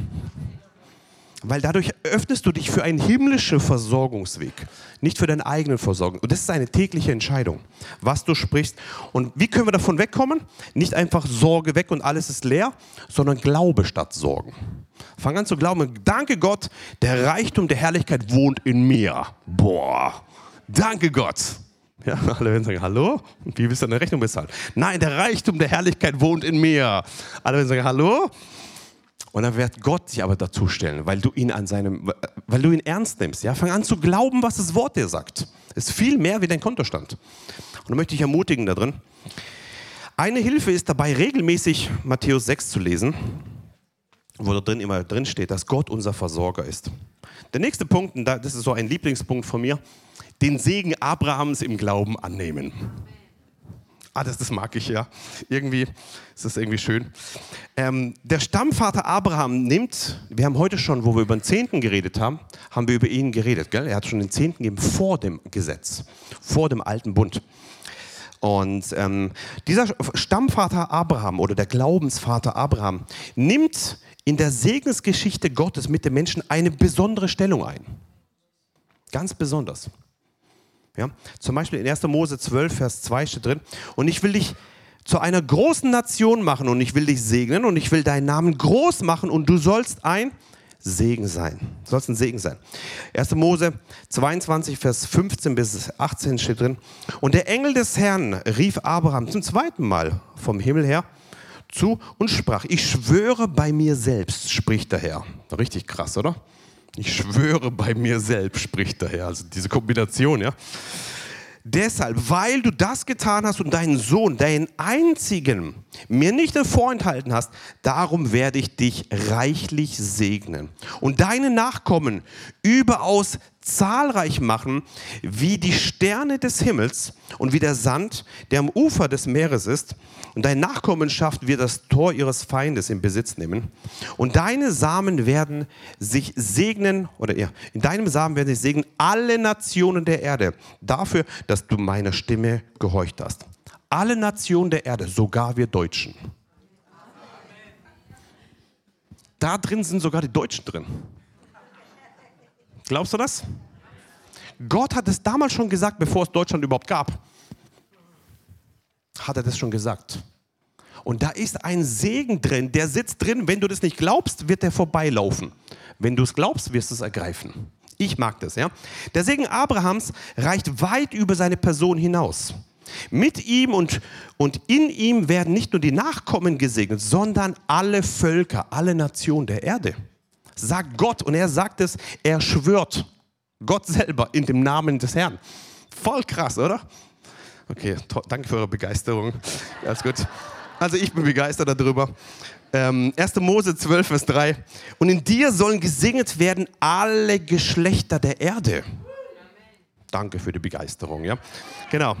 Weil dadurch öffnest du dich für einen himmlischen Versorgungsweg, nicht für deine eigenen Versorgung. Und das ist eine tägliche Entscheidung, was du sprichst. Und wie können wir davon wegkommen? Nicht einfach Sorge weg und alles ist leer, sondern Glaube statt Sorgen. Fang an zu glauben, danke Gott, der Reichtum der Herrlichkeit wohnt in mir. Boah, danke Gott. Ja, alle werden sagen, hallo? Wie willst du deine Rechnung bezahlen? Nein, der Reichtum der Herrlichkeit wohnt in mir. Alle werden sagen, hallo? Und dann wird Gott sich aber dazu stellen, weil du ihn an seinem, weil du ihn ernst nimmst. Ja, fang an zu glauben, was das Wort dir sagt. Es ist viel mehr wie dein Kontostand. Und da möchte ich ermutigen da drin. Eine Hilfe ist dabei, regelmäßig Matthäus 6 zu lesen, wo da drin immer drin steht, dass Gott unser Versorger ist. Der nächste Punkt, und das ist so ein Lieblingspunkt von mir, den Segen Abrahams im Glauben annehmen. Ah, das, das mag ich ja. Irgendwie ist das irgendwie schön. Ähm, der Stammvater Abraham nimmt, wir haben heute schon, wo wir über den Zehnten geredet haben, haben wir über ihn geredet. Gell? Er hat schon den Zehnten gegeben vor dem Gesetz, vor dem alten Bund. Und ähm, dieser Stammvater Abraham oder der Glaubensvater Abraham nimmt in der Segensgeschichte Gottes mit den Menschen eine besondere Stellung ein. Ganz besonders. Ja? Zum Beispiel in 1. Mose 12, Vers 2 steht drin, und ich will dich zu einer großen Nation machen und ich will dich segnen und ich will deinen Namen groß machen und du sollst ein Segen sein. Du sollst ein Segen sein. 1. Mose 22, Vers 15 bis 18 steht drin. Und der Engel des Herrn rief Abraham zum zweiten Mal vom Himmel her zu und sprach, ich schwöre bei mir selbst, spricht der Herr. Richtig krass, oder? Ich schwöre bei mir selbst, spricht der Herr. Also diese Kombination, ja. Deshalb, weil du das getan hast und deinen Sohn, deinen einzigen, mir nicht vorenthalten hast, darum werde ich dich reichlich segnen und deine Nachkommen überaus zahlreich machen, wie die Sterne des Himmels und wie der Sand, der am Ufer des Meeres ist. Und deine Nachkommenschaft wird das Tor ihres Feindes in Besitz nehmen. Und deine Samen werden sich segnen, oder ja, in deinem Samen werden sich segnen alle Nationen der Erde, dafür, dass du meiner Stimme gehorcht hast. Alle Nationen der Erde, sogar wir Deutschen. Da drin sind sogar die Deutschen drin. Glaubst du das? Gott hat es damals schon gesagt, bevor es Deutschland überhaupt gab. Hat er das schon gesagt. Und da ist ein Segen drin, der sitzt drin. Wenn du das nicht glaubst, wird der vorbeilaufen. Wenn du es glaubst, wirst du es ergreifen. Ich mag das, ja. Der Segen Abrahams reicht weit über seine Person hinaus. Mit ihm und, und in ihm werden nicht nur die Nachkommen gesegnet, sondern alle Völker, alle Nationen der Erde sagt Gott und er sagt es, er schwört. Gott selber in dem Namen des Herrn. Voll krass, oder? Okay, danke für eure Begeisterung. Alles gut. Also ich bin begeistert darüber. Ähm, 1. Mose 12, Vers 3. Und in dir sollen gesegnet werden alle Geschlechter der Erde. Danke für die Begeisterung, ja. Genau.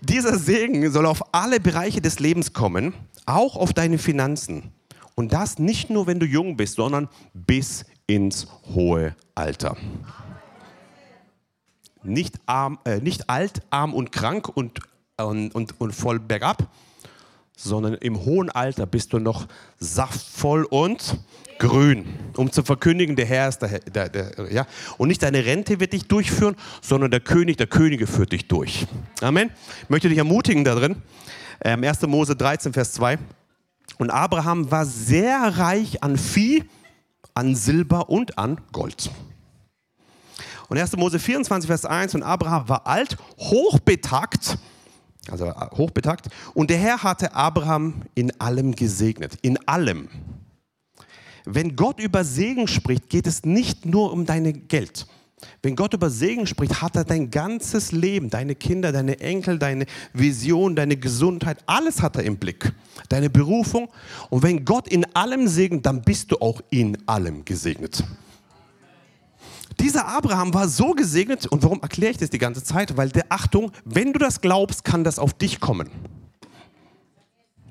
Dieser Segen soll auf alle Bereiche des Lebens kommen, auch auf deine Finanzen. Und das nicht nur, wenn du jung bist, sondern bis ins hohe Alter. Nicht, arm, äh, nicht alt, arm und krank und, und, und, und voll bergab, sondern im hohen Alter bist du noch saftvoll und grün, um zu verkündigen, der Herr ist der, der, der, ja. Und nicht deine Rente wird dich durchführen, sondern der König der Könige führt dich durch. Amen. Ich möchte dich ermutigen darin. Ähm, 1. Mose 13, Vers 2. Und Abraham war sehr reich an Vieh, an Silber und an Gold. Und 1. Mose 24, Vers 1. Und Abraham war alt, hochbetagt, also äh, hochbetagt. Und der Herr hatte Abraham in allem gesegnet. In allem. Wenn Gott über Segen spricht, geht es nicht nur um dein Geld. Wenn Gott über Segen spricht, hat er dein ganzes Leben, deine Kinder, deine Enkel, deine Vision, deine Gesundheit, alles hat er im Blick. Deine Berufung. Und wenn Gott in allem segnet, dann bist du auch in allem gesegnet. Dieser Abraham war so gesegnet und warum erkläre ich das die ganze Zeit? Weil der Achtung, wenn du das glaubst, kann das auf dich kommen.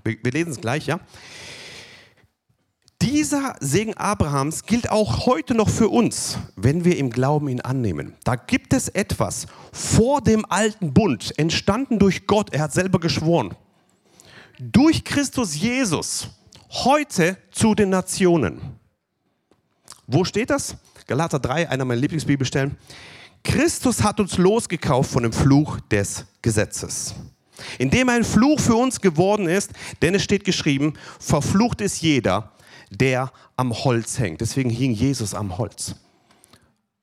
Wir, wir lesen es gleich, ja? Dieser Segen Abrahams gilt auch heute noch für uns, wenn wir im Glauben ihn annehmen. Da gibt es etwas vor dem alten Bund, entstanden durch Gott, er hat selber geschworen, durch Christus Jesus, heute zu den Nationen. Wo steht das? Galater 3, einer meiner Lieblingsbibelstellen. Christus hat uns losgekauft von dem Fluch des Gesetzes. Indem ein Fluch für uns geworden ist, denn es steht geschrieben, verflucht ist jeder, der am Holz hängt. Deswegen hing Jesus am Holz.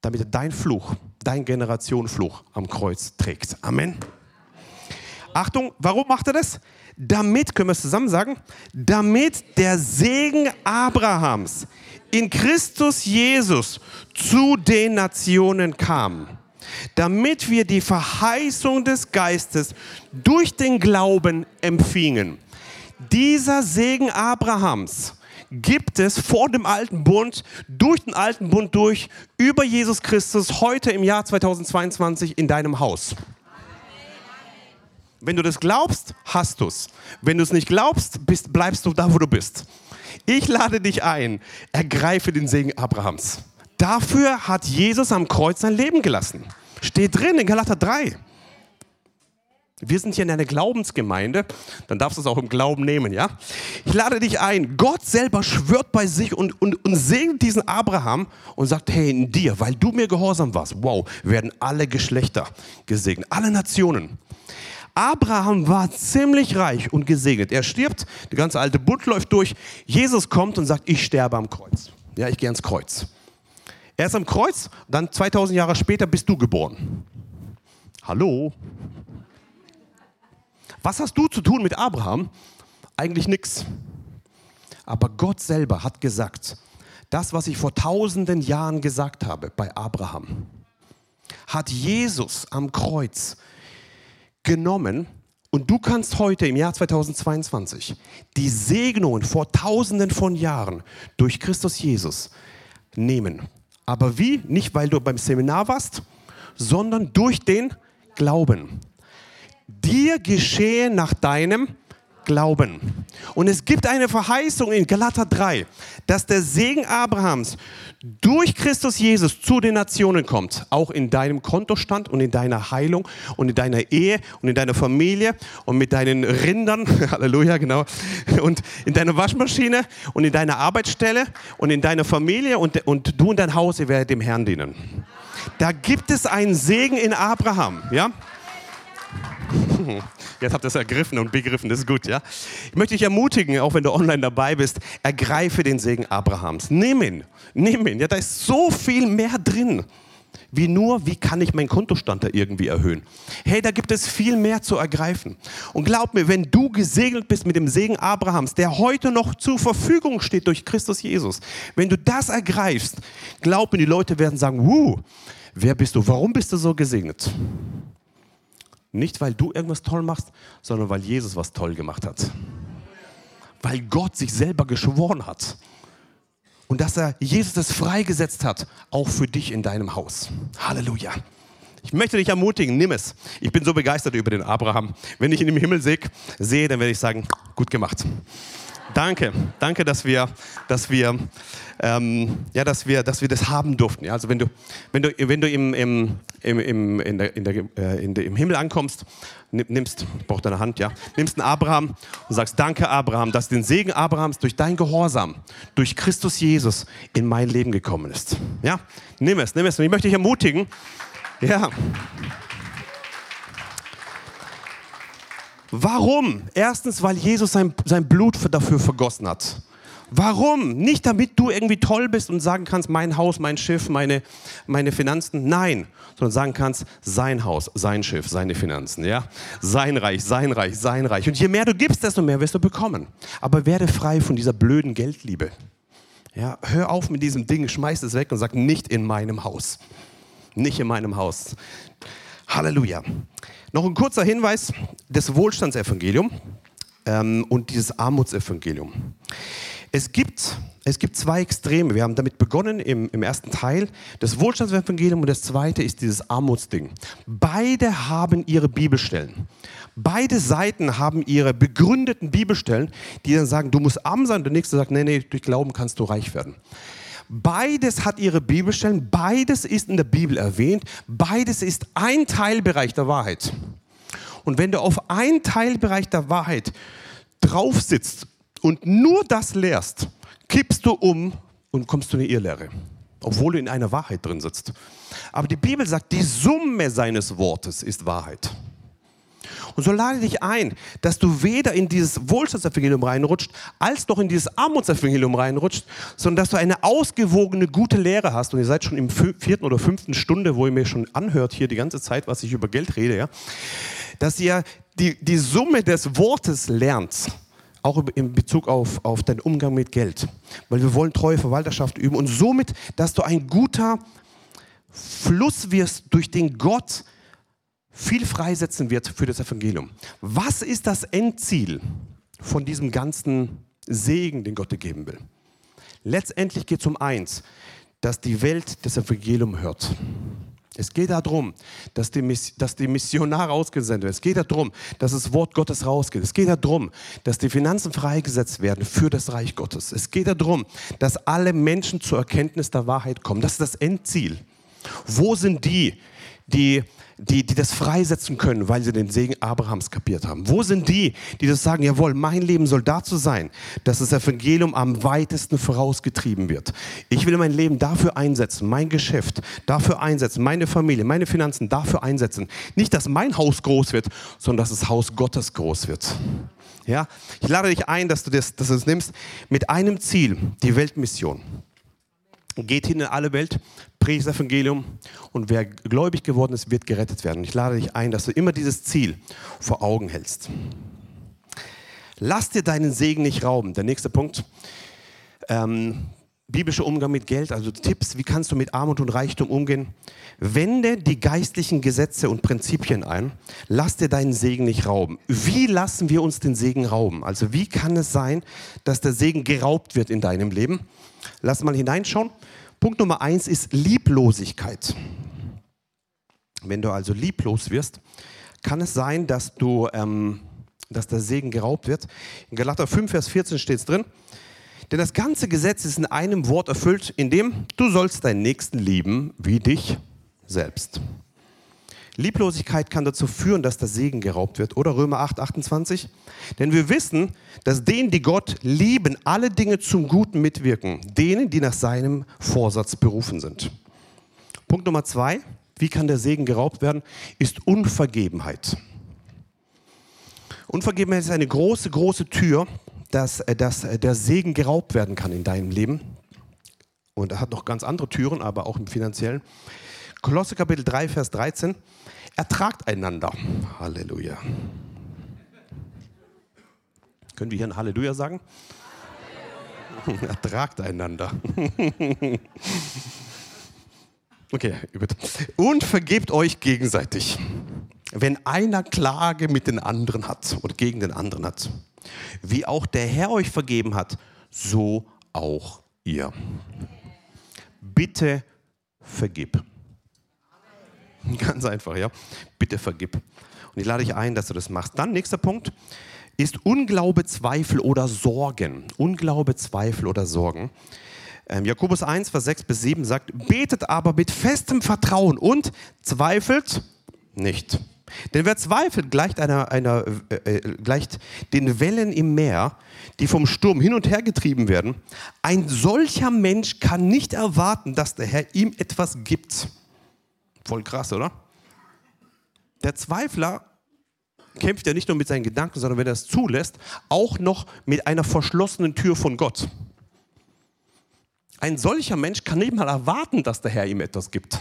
Damit er dein Fluch, dein Generationenfluch am Kreuz trägt. Amen. Achtung, warum macht er das? Damit, können wir es zusammen sagen, damit der Segen Abrahams in Christus Jesus zu den Nationen kam. Damit wir die Verheißung des Geistes durch den Glauben empfingen. Dieser Segen Abrahams gibt es vor dem alten Bund, durch den alten Bund durch, über Jesus Christus heute im Jahr 2022 in deinem Haus. Wenn du das glaubst, hast du es. Wenn du es nicht glaubst, bist, bleibst du da, wo du bist. Ich lade dich ein, ergreife den Segen Abrahams. Dafür hat Jesus am Kreuz sein Leben gelassen. Steht drin in Galater 3. Wir sind hier in einer Glaubensgemeinde, dann darfst du es auch im Glauben nehmen, ja? Ich lade dich ein. Gott selber schwört bei sich und, und, und segnet diesen Abraham und sagt, hey, in dir, weil du mir gehorsam warst, wow, werden alle Geschlechter gesegnet, alle Nationen. Abraham war ziemlich reich und gesegnet. Er stirbt, der ganze alte Bund läuft durch. Jesus kommt und sagt, ich sterbe am Kreuz. Ja, ich gehe ans Kreuz. Er ist am Kreuz, dann 2000 Jahre später bist du geboren. Hallo? Was hast du zu tun mit Abraham? Eigentlich nichts. Aber Gott selber hat gesagt, das, was ich vor tausenden Jahren gesagt habe bei Abraham, hat Jesus am Kreuz genommen und du kannst heute im Jahr 2022 die Segnungen vor tausenden von Jahren durch Christus Jesus nehmen. Aber wie? Nicht, weil du beim Seminar warst, sondern durch den Glauben dir geschehe nach deinem Glauben. Und es gibt eine Verheißung in Galater 3, dass der Segen Abrahams durch Christus Jesus zu den Nationen kommt, auch in deinem Kontostand und in deiner Heilung und in deiner Ehe und in deiner Familie und mit deinen Rindern, Halleluja, genau, und in deiner Waschmaschine und in deiner Arbeitsstelle und in deiner Familie und, und du und dein Haus, ihr werdet dem Herrn dienen. Da gibt es einen Segen in Abraham, ja? Jetzt habt ihr es ergriffen und begriffen, das ist gut, ja? Ich möchte dich ermutigen, auch wenn du online dabei bist, ergreife den Segen Abrahams. Nimm ihn, nimm ihn. Ja, da ist so viel mehr drin, wie nur, wie kann ich meinen Kontostand da irgendwie erhöhen. Hey, da gibt es viel mehr zu ergreifen. Und glaub mir, wenn du gesegnet bist mit dem Segen Abrahams, der heute noch zur Verfügung steht durch Christus Jesus, wenn du das ergreifst, glaub mir, die Leute werden sagen, wuh, wer bist du? Warum bist du so gesegnet? Nicht, weil du irgendwas toll machst, sondern weil Jesus was toll gemacht hat. weil Gott sich selber geschworen hat. Und dass er Jesus das freigesetzt hat, auch für dich in deinem Haus. Halleluja. Ich möchte dich ermutigen, nimm es. Ich bin so begeistert über den Abraham. Wenn ich ihn im Himmel sehe, dann werde ich sagen, gut gemacht. Danke, danke, dass wir, dass wir, ähm, ja, dass wir, dass wir das haben durften. Ja, also wenn du, wenn du, wenn du im, im, im, im, in der, in der, äh, in der, im Himmel ankommst, nimmst, ich brauche deine Hand, ja, nimmst einen Abraham und sagst, danke Abraham, dass den Segen Abrahams durch dein Gehorsam, durch Christus Jesus in mein Leben gekommen ist. Ja, nimm es, nimm es. Und ich möchte dich ermutigen, ja. Warum? Erstens, weil Jesus sein, sein Blut dafür vergossen hat. Warum? Nicht damit du irgendwie toll bist und sagen kannst, mein Haus, mein Schiff, meine, meine Finanzen. Nein, sondern sagen kannst, sein Haus, sein Schiff, seine Finanzen, ja? Sein Reich, sein Reich, sein Reich. Und je mehr du gibst, desto mehr wirst du bekommen. Aber werde frei von dieser blöden Geldliebe. Ja, hör auf mit diesem Ding, schmeiß es weg und sag, nicht in meinem Haus. Nicht in meinem Haus. Halleluja. Noch ein kurzer Hinweis, das Wohlstandsevangelium ähm, und dieses Armutsevangelium. Es gibt, es gibt zwei Extreme. Wir haben damit begonnen im, im ersten Teil. Das Wohlstandsevangelium und das zweite ist dieses Armutsding. Beide haben ihre Bibelstellen. Beide Seiten haben ihre begründeten Bibelstellen, die dann sagen, du musst arm sein. Und der nächste sagt, nee, nee, durch Glauben kannst du reich werden. Beides hat ihre Bibelstellen, beides ist in der Bibel erwähnt, beides ist ein Teilbereich der Wahrheit. Und wenn du auf einen Teilbereich der Wahrheit drauf sitzt und nur das lehrst, kippst du um und kommst zu einer Irrlehre, obwohl du in einer Wahrheit drin sitzt. Aber die Bibel sagt, die Summe seines Wortes ist Wahrheit. Und so lade dich ein, dass du weder in dieses Wohlstandsevangelium reinrutscht, als noch in dieses Armutsevangelium reinrutscht, sondern dass du eine ausgewogene, gute Lehre hast. Und ihr seid schon im vierten oder fünften Stunde, wo ihr mir schon anhört hier die ganze Zeit, was ich über Geld rede, ja. Dass ihr die, die Summe des Wortes lernt auch in Bezug auf, auf deinen Umgang mit Geld. Weil wir wollen treue Verwalterschaft üben und somit, dass du ein guter Fluss wirst, durch den Gott viel freisetzen wird für das Evangelium. Was ist das Endziel von diesem ganzen Segen, den Gott dir geben will? Letztendlich geht es um eins, dass die Welt das Evangelium hört. Es geht darum, dass die, dass die Missionare ausgesendet werden. Es geht darum, dass das Wort Gottes rausgeht. Es geht darum, dass die Finanzen freigesetzt werden für das Reich Gottes. Es geht darum, dass alle Menschen zur Erkenntnis der Wahrheit kommen. Das ist das Endziel. Wo sind die, die die, die das freisetzen können, weil sie den Segen Abrahams kapiert haben? Wo sind die, die das sagen, jawohl, mein Leben soll dazu sein, dass das Evangelium am weitesten vorausgetrieben wird? Ich will mein Leben dafür einsetzen, mein Geschäft dafür einsetzen, meine Familie, meine Finanzen dafür einsetzen. Nicht, dass mein Haus groß wird, sondern dass das Haus Gottes groß wird. Ja? Ich lade dich ein, dass du das, dass du das nimmst mit einem Ziel, die Weltmission. Geht hin in alle Welt, predigt das Evangelium und wer gläubig geworden ist, wird gerettet werden. Ich lade dich ein, dass du immer dieses Ziel vor Augen hältst. Lass dir deinen Segen nicht rauben. Der nächste Punkt. Ähm, biblischer Umgang mit Geld, also Tipps, wie kannst du mit Armut und Reichtum umgehen? Wende die geistlichen Gesetze und Prinzipien ein. Lass dir deinen Segen nicht rauben. Wie lassen wir uns den Segen rauben? Also wie kann es sein, dass der Segen geraubt wird in deinem Leben? Lass mal hineinschauen. Punkt Nummer eins ist Lieblosigkeit. Wenn du also lieblos wirst, kann es sein, dass, du, ähm, dass der Segen geraubt wird. In Galater 5, Vers 14 steht es drin. Denn das ganze Gesetz ist in einem Wort erfüllt, in dem du sollst deinen Nächsten lieben wie dich selbst. Lieblosigkeit kann dazu führen, dass der Segen geraubt wird. Oder Römer 8, 28. Denn wir wissen, dass denen, die Gott lieben, alle Dinge zum Guten mitwirken. Denen, die nach seinem Vorsatz berufen sind. Punkt Nummer zwei. Wie kann der Segen geraubt werden? Ist Unvergebenheit. Unvergebenheit ist eine große, große Tür, dass, äh, dass äh, der Segen geraubt werden kann in deinem Leben. Und er hat noch ganz andere Türen, aber auch im finanziellen. Kolosse Kapitel 3, Vers 13. Ertragt einander. Halleluja. Können wir hier ein Halleluja sagen? Halleluja. Ertragt einander. okay, bitte. Und vergebt euch gegenseitig, wenn einer Klage mit den anderen hat oder gegen den anderen hat. Wie auch der Herr euch vergeben hat, so auch ihr. Bitte vergib. Ganz einfach, ja. Bitte vergib. Und ich lade dich ein, dass du das machst. Dann, nächster Punkt, ist Unglaube, Zweifel oder Sorgen. Unglaube, Zweifel oder Sorgen. Ähm, Jakobus 1, Vers 6 bis 7 sagt, betet aber mit festem Vertrauen und zweifelt nicht. Denn wer zweifelt, gleicht, einer, einer, äh, äh, gleicht den Wellen im Meer, die vom Sturm hin und her getrieben werden. Ein solcher Mensch kann nicht erwarten, dass der Herr ihm etwas gibt. Voll krass, oder? Der Zweifler kämpft ja nicht nur mit seinen Gedanken, sondern wenn er es zulässt, auch noch mit einer verschlossenen Tür von Gott. Ein solcher Mensch kann nicht mal erwarten, dass der Herr ihm etwas gibt.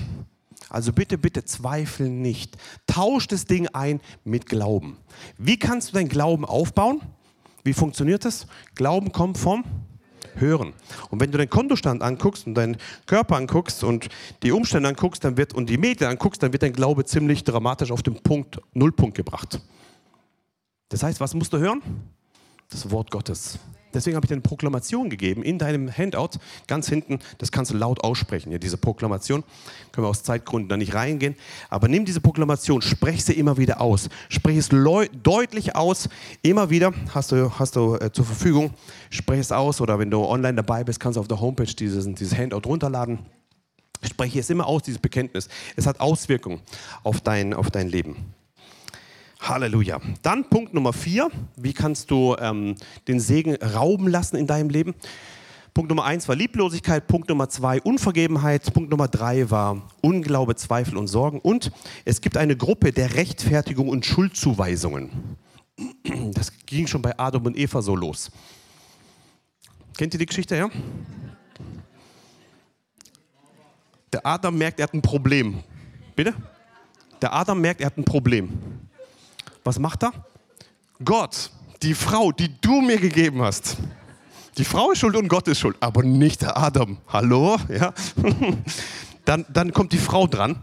Also bitte, bitte zweifel nicht. Tausch das Ding ein mit Glauben. Wie kannst du dein Glauben aufbauen? Wie funktioniert das? Glauben kommt vom Hören. Und wenn du deinen Kontostand anguckst und deinen Körper anguckst und die Umstände anguckst dann wird, und die Medien anguckst, dann wird dein Glaube ziemlich dramatisch auf den Punkt, Nullpunkt gebracht. Das heißt, was musst du hören? Das Wort Gottes. Deswegen habe ich dir eine Proklamation gegeben in deinem Handout, ganz hinten. Das kannst du laut aussprechen. Ja, diese Proklamation können wir aus Zeitgründen da nicht reingehen. Aber nimm diese Proklamation, sprech sie immer wieder aus. Sprech es deutlich aus, immer wieder. Hast du, hast du äh, zur Verfügung. Sprech es aus. Oder wenn du online dabei bist, kannst du auf der Homepage dieses, dieses Handout runterladen. Spreche es immer aus, dieses Bekenntnis. Es hat Auswirkungen auf dein, auf dein Leben. Halleluja. Dann Punkt Nummer vier. Wie kannst du ähm, den Segen rauben lassen in deinem Leben? Punkt Nummer eins war Lieblosigkeit, Punkt Nummer zwei Unvergebenheit, Punkt Nummer drei war Unglaube, Zweifel und Sorgen. Und es gibt eine Gruppe der Rechtfertigung und Schuldzuweisungen. Das ging schon bei Adam und Eva so los. Kennt ihr die Geschichte, ja? Der Adam merkt, er hat ein Problem. Bitte? Der Adam merkt, er hat ein Problem. Was macht er? Gott, die Frau, die du mir gegeben hast. Die Frau ist schuld und Gott ist schuld, aber nicht der Adam. Hallo? Ja? Dann, dann kommt die Frau dran.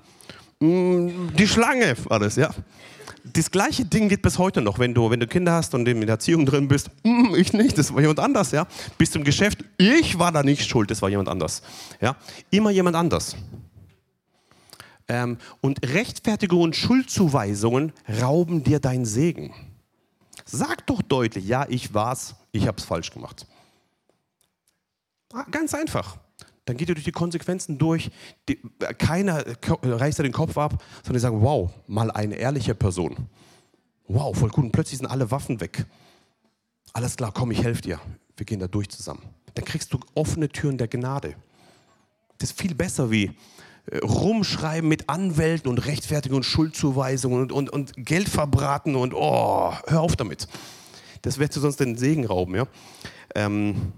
Mm, die Schlange war das, ja. Das gleiche Ding geht bis heute noch, wenn du, wenn du Kinder hast und in der Erziehung drin bist. Mm, ich nicht, das war jemand anders, ja. Bist du im Geschäft, ich war da nicht schuld, das war jemand anders. Ja? Immer jemand anders. Ähm, und Rechtfertigung und Schuldzuweisungen rauben dir deinen Segen. Sag doch deutlich, ja, ich war's, ich hab's falsch gemacht. Ah, ganz einfach. Dann geht ihr durch die Konsequenzen durch. Die, keiner reißt dir den Kopf ab, sondern die sagen, wow, mal eine ehrliche Person. Wow, voll gut. Und plötzlich sind alle Waffen weg. Alles klar, komm, ich helfe dir. Wir gehen da durch zusammen. Dann kriegst du offene Türen der Gnade. Das ist viel besser wie, rumschreiben mit Anwälten und Rechtfertigung und Schuldzuweisungen und, und, und Geld verbraten und oh, hör auf damit. Das wird du sonst den Segen rauben. Ja? Ähm,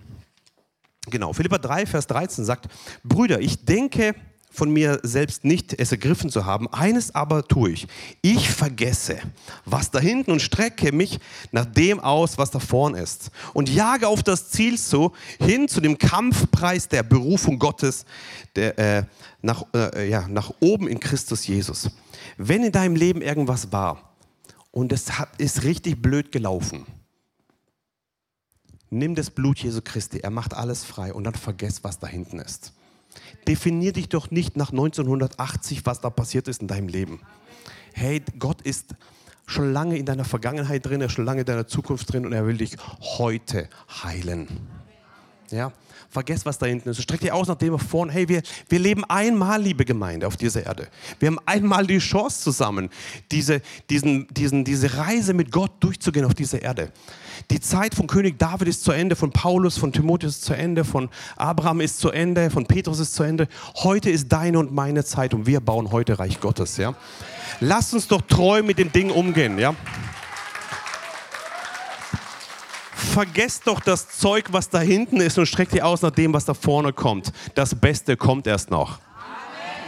genau, Philippa 3, Vers 13 sagt, Brüder, ich denke, von mir selbst nicht es ergriffen zu haben. Eines aber tue ich. Ich vergesse, was da hinten und strecke mich nach dem aus, was da vorn ist. Und jage auf das Ziel zu, hin zu dem Kampfpreis der Berufung Gottes, der, äh, nach, äh, ja, nach oben in Christus Jesus. Wenn in deinem Leben irgendwas war und es hat, ist richtig blöd gelaufen, nimm das Blut Jesu Christi, er macht alles frei und dann vergess, was da hinten ist. Definier dich doch nicht nach 1980, was da passiert ist in deinem Leben. Hey, Gott ist schon lange in deiner Vergangenheit drin, er ist schon lange in deiner Zukunft drin und er will dich heute heilen. Ja? Vergesst, was da hinten ist. Streck dich aus nach dem vorne. Hey, wir, wir leben einmal, liebe Gemeinde, auf dieser Erde. Wir haben einmal die Chance zusammen, diese, diesen, diesen, diese Reise mit Gott durchzugehen auf dieser Erde. Die Zeit von König David ist zu Ende, von Paulus, von Timotheus ist zu Ende, von Abraham ist zu Ende, von Petrus ist zu Ende. Heute ist deine und meine Zeit und wir bauen heute Reich Gottes. Ja? Lass uns doch treu mit den Dingen umgehen. Ja? Vergesst doch das Zeug, was da hinten ist und streckt ihr aus nach dem, was da vorne kommt. Das Beste kommt erst noch.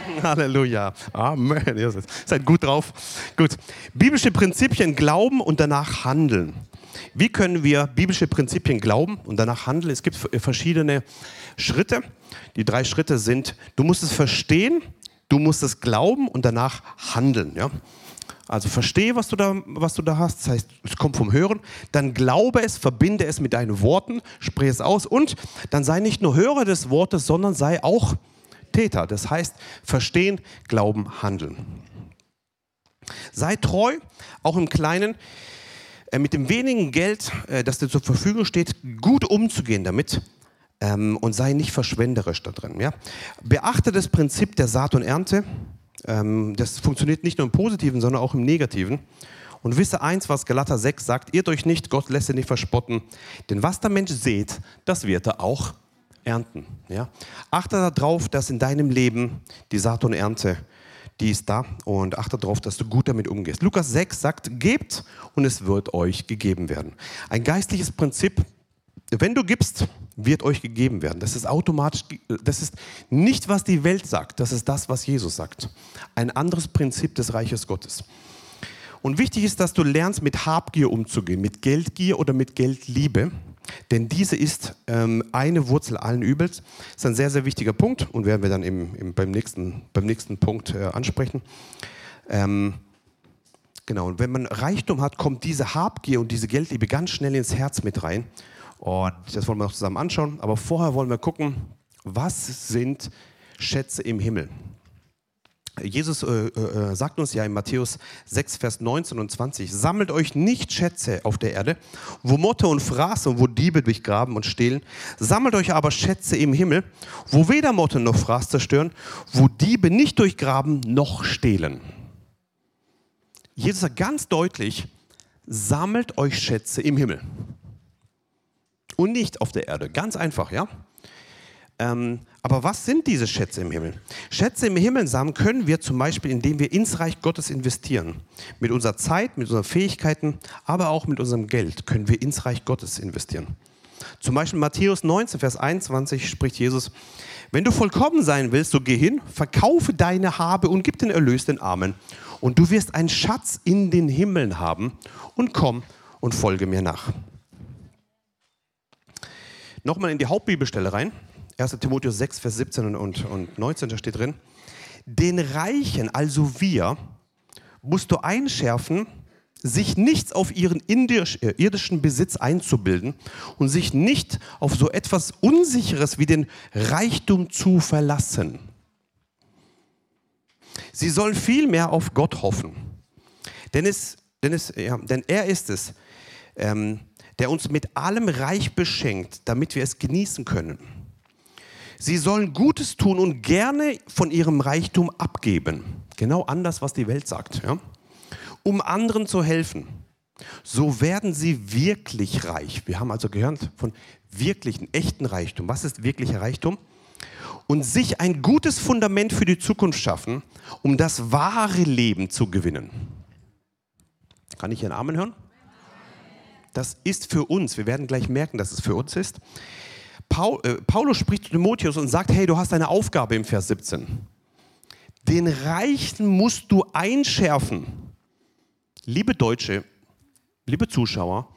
Amen. Halleluja. Amen. Ihr seid gut drauf. Gut. Biblische Prinzipien glauben und danach handeln. Wie können wir biblische Prinzipien glauben und danach handeln? Es gibt verschiedene Schritte. Die drei Schritte sind, du musst es verstehen, du musst es glauben und danach handeln. Ja? Also verstehe, was du, da, was du da hast. Das heißt, es kommt vom Hören. Dann glaube es, verbinde es mit deinen Worten, spreche es aus. Und dann sei nicht nur Hörer des Wortes, sondern sei auch Täter. Das heißt, verstehen, glauben, handeln. Sei treu, auch im Kleinen, äh, mit dem wenigen Geld, äh, das dir zur Verfügung steht, gut umzugehen damit ähm, und sei nicht verschwenderisch da drin. Ja? Beachte das Prinzip der Saat und Ernte. Ähm, das funktioniert nicht nur im Positiven, sondern auch im Negativen. Und wisse eins, was Galater 6 sagt, irrt euch nicht, Gott lässt ihr nicht verspotten. Denn was der Mensch sät, das wird er auch ernten. Ja? Achte darauf, dass in deinem Leben die Saat und Ernte, die ist da. Und achte darauf, dass du gut damit umgehst. Lukas 6 sagt, gebt und es wird euch gegeben werden. Ein geistliches Prinzip, wenn du gibst, wird euch gegeben werden. Das ist automatisch, das ist nicht, was die Welt sagt, das ist das, was Jesus sagt. Ein anderes Prinzip des Reiches Gottes. Und wichtig ist, dass du lernst, mit Habgier umzugehen, mit Geldgier oder mit Geldliebe. Denn diese ist ähm, eine Wurzel allen Übels. Das ist ein sehr, sehr wichtiger Punkt und werden wir dann im, im, beim, nächsten, beim nächsten Punkt äh, ansprechen. Ähm, genau, und wenn man Reichtum hat, kommt diese Habgier und diese Geldliebe ganz schnell ins Herz mit rein. Und das wollen wir noch zusammen anschauen. Aber vorher wollen wir gucken, was sind Schätze im Himmel? Jesus äh, äh, sagt uns ja in Matthäus 6, Vers 19 und 20, sammelt euch nicht Schätze auf der Erde, wo Motte und Fraß und wo Diebe durchgraben und stehlen, sammelt euch aber Schätze im Himmel, wo weder Motte noch Fraß zerstören, wo Diebe nicht durchgraben noch stehlen. Jesus sagt ganz deutlich, sammelt euch Schätze im Himmel und nicht auf der Erde. Ganz einfach, ja? Ähm, aber was sind diese Schätze im Himmel? Schätze im Himmel sammeln können wir zum Beispiel, indem wir ins Reich Gottes investieren. Mit unserer Zeit, mit unseren Fähigkeiten, aber auch mit unserem Geld können wir ins Reich Gottes investieren. Zum Beispiel Matthäus 19, Vers 21 spricht Jesus, wenn du vollkommen sein willst, so geh hin, verkaufe deine Habe und gib den Erlös den Armen. Und du wirst einen Schatz in den Himmeln haben und komm und folge mir nach nochmal in die Hauptbibelstelle rein. 1. Timotheus 6, Vers 17 und, und 19, da steht drin. Den Reichen, also wir, musst du einschärfen, sich nichts auf ihren äh, irdischen Besitz einzubilden und sich nicht auf so etwas Unsicheres wie den Reichtum zu verlassen. Sie sollen vielmehr auf Gott hoffen. Denn, es, denn, es, ja, denn er ist es, ähm, der uns mit allem reich beschenkt, damit wir es genießen können. Sie sollen Gutes tun und gerne von ihrem Reichtum abgeben. Genau anders, was die Welt sagt. Ja? Um anderen zu helfen. So werden sie wirklich reich. Wir haben also gehört von wirklichen, echten Reichtum. Was ist wirklicher Reichtum? Und sich ein gutes Fundament für die Zukunft schaffen, um das wahre Leben zu gewinnen. Kann ich Ihren Amen hören? Das ist für uns. Wir werden gleich merken, dass es für uns ist. Paul, äh, Paulus spricht zu Timotheus und sagt, hey, du hast eine Aufgabe im Vers 17. Den Reichen musst du einschärfen. Liebe Deutsche, liebe Zuschauer,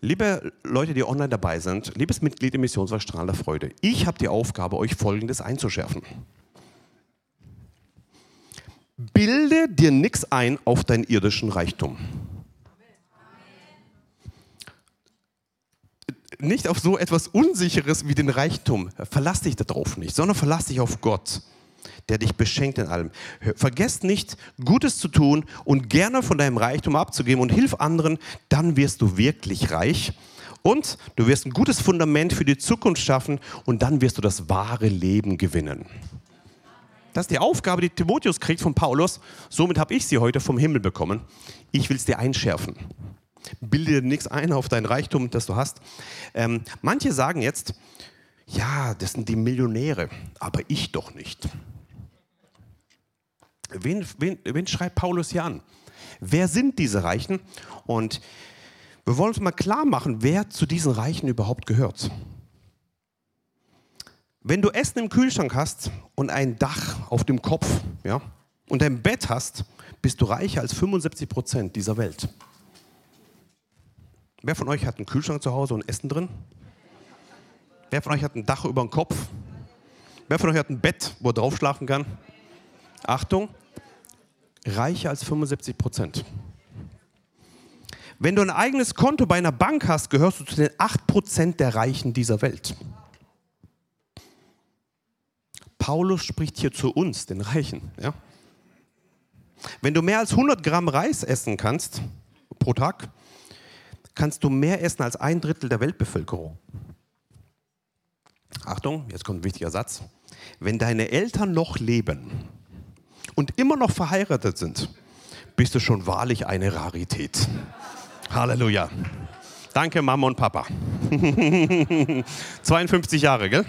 liebe Leute, die online dabei sind, liebes Mitglied im Missionswerk Strahl der Freude, ich habe die Aufgabe, euch Folgendes einzuschärfen. Bilde dir nichts ein auf deinen irdischen Reichtum. Nicht auf so etwas Unsicheres wie den Reichtum. Verlass dich darauf nicht, sondern verlass dich auf Gott, der dich beschenkt in allem. Vergesst nicht, Gutes zu tun und gerne von deinem Reichtum abzugeben und hilf anderen, dann wirst du wirklich reich. Und du wirst ein gutes Fundament für die Zukunft schaffen und dann wirst du das wahre Leben gewinnen. Das ist die Aufgabe, die Timotheus kriegt von Paulus. Somit habe ich sie heute vom Himmel bekommen. Ich will es dir einschärfen. Bilde dir nichts ein auf dein Reichtum, das du hast. Ähm, manche sagen jetzt, ja, das sind die Millionäre, aber ich doch nicht. Wen, wen, wen schreibt Paulus hier an? Wer sind diese Reichen? Und wir wollen uns mal klar machen, wer zu diesen Reichen überhaupt gehört. Wenn du Essen im Kühlschrank hast und ein Dach auf dem Kopf ja, und ein Bett hast, bist du reicher als 75 Prozent dieser Welt. Wer von euch hat einen Kühlschrank zu Hause und Essen drin? Wer von euch hat ein Dach über dem Kopf? Wer von euch hat ein Bett, wo er drauf schlafen kann? Achtung, reicher als 75 Prozent. Wenn du ein eigenes Konto bei einer Bank hast, gehörst du zu den 8 Prozent der Reichen dieser Welt. Paulus spricht hier zu uns, den Reichen. Ja? Wenn du mehr als 100 Gramm Reis essen kannst pro Tag, kannst du mehr essen als ein Drittel der Weltbevölkerung. Achtung, jetzt kommt ein wichtiger Satz. Wenn deine Eltern noch leben und immer noch verheiratet sind, bist du schon wahrlich eine Rarität. Halleluja. Danke, Mama und Papa. 52 Jahre, gell?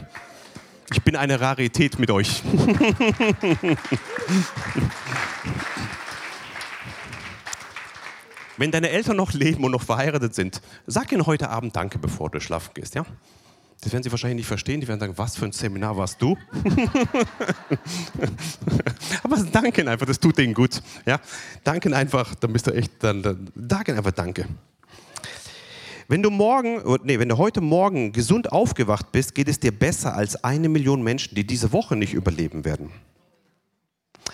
Ich bin eine Rarität mit euch. Wenn deine Eltern noch leben und noch verheiratet sind, sag ihnen heute Abend Danke, bevor du schlafen gehst, ja? Das werden sie wahrscheinlich nicht verstehen. Die werden sagen, was für ein Seminar warst du? Aber danken einfach, das tut denen gut. Ja? Danken einfach, dann bist du echt, dann, dann danken einfach Danke. Wenn du morgen, nee, wenn du heute Morgen gesund aufgewacht bist, geht es dir besser als eine Million Menschen, die diese Woche nicht überleben werden.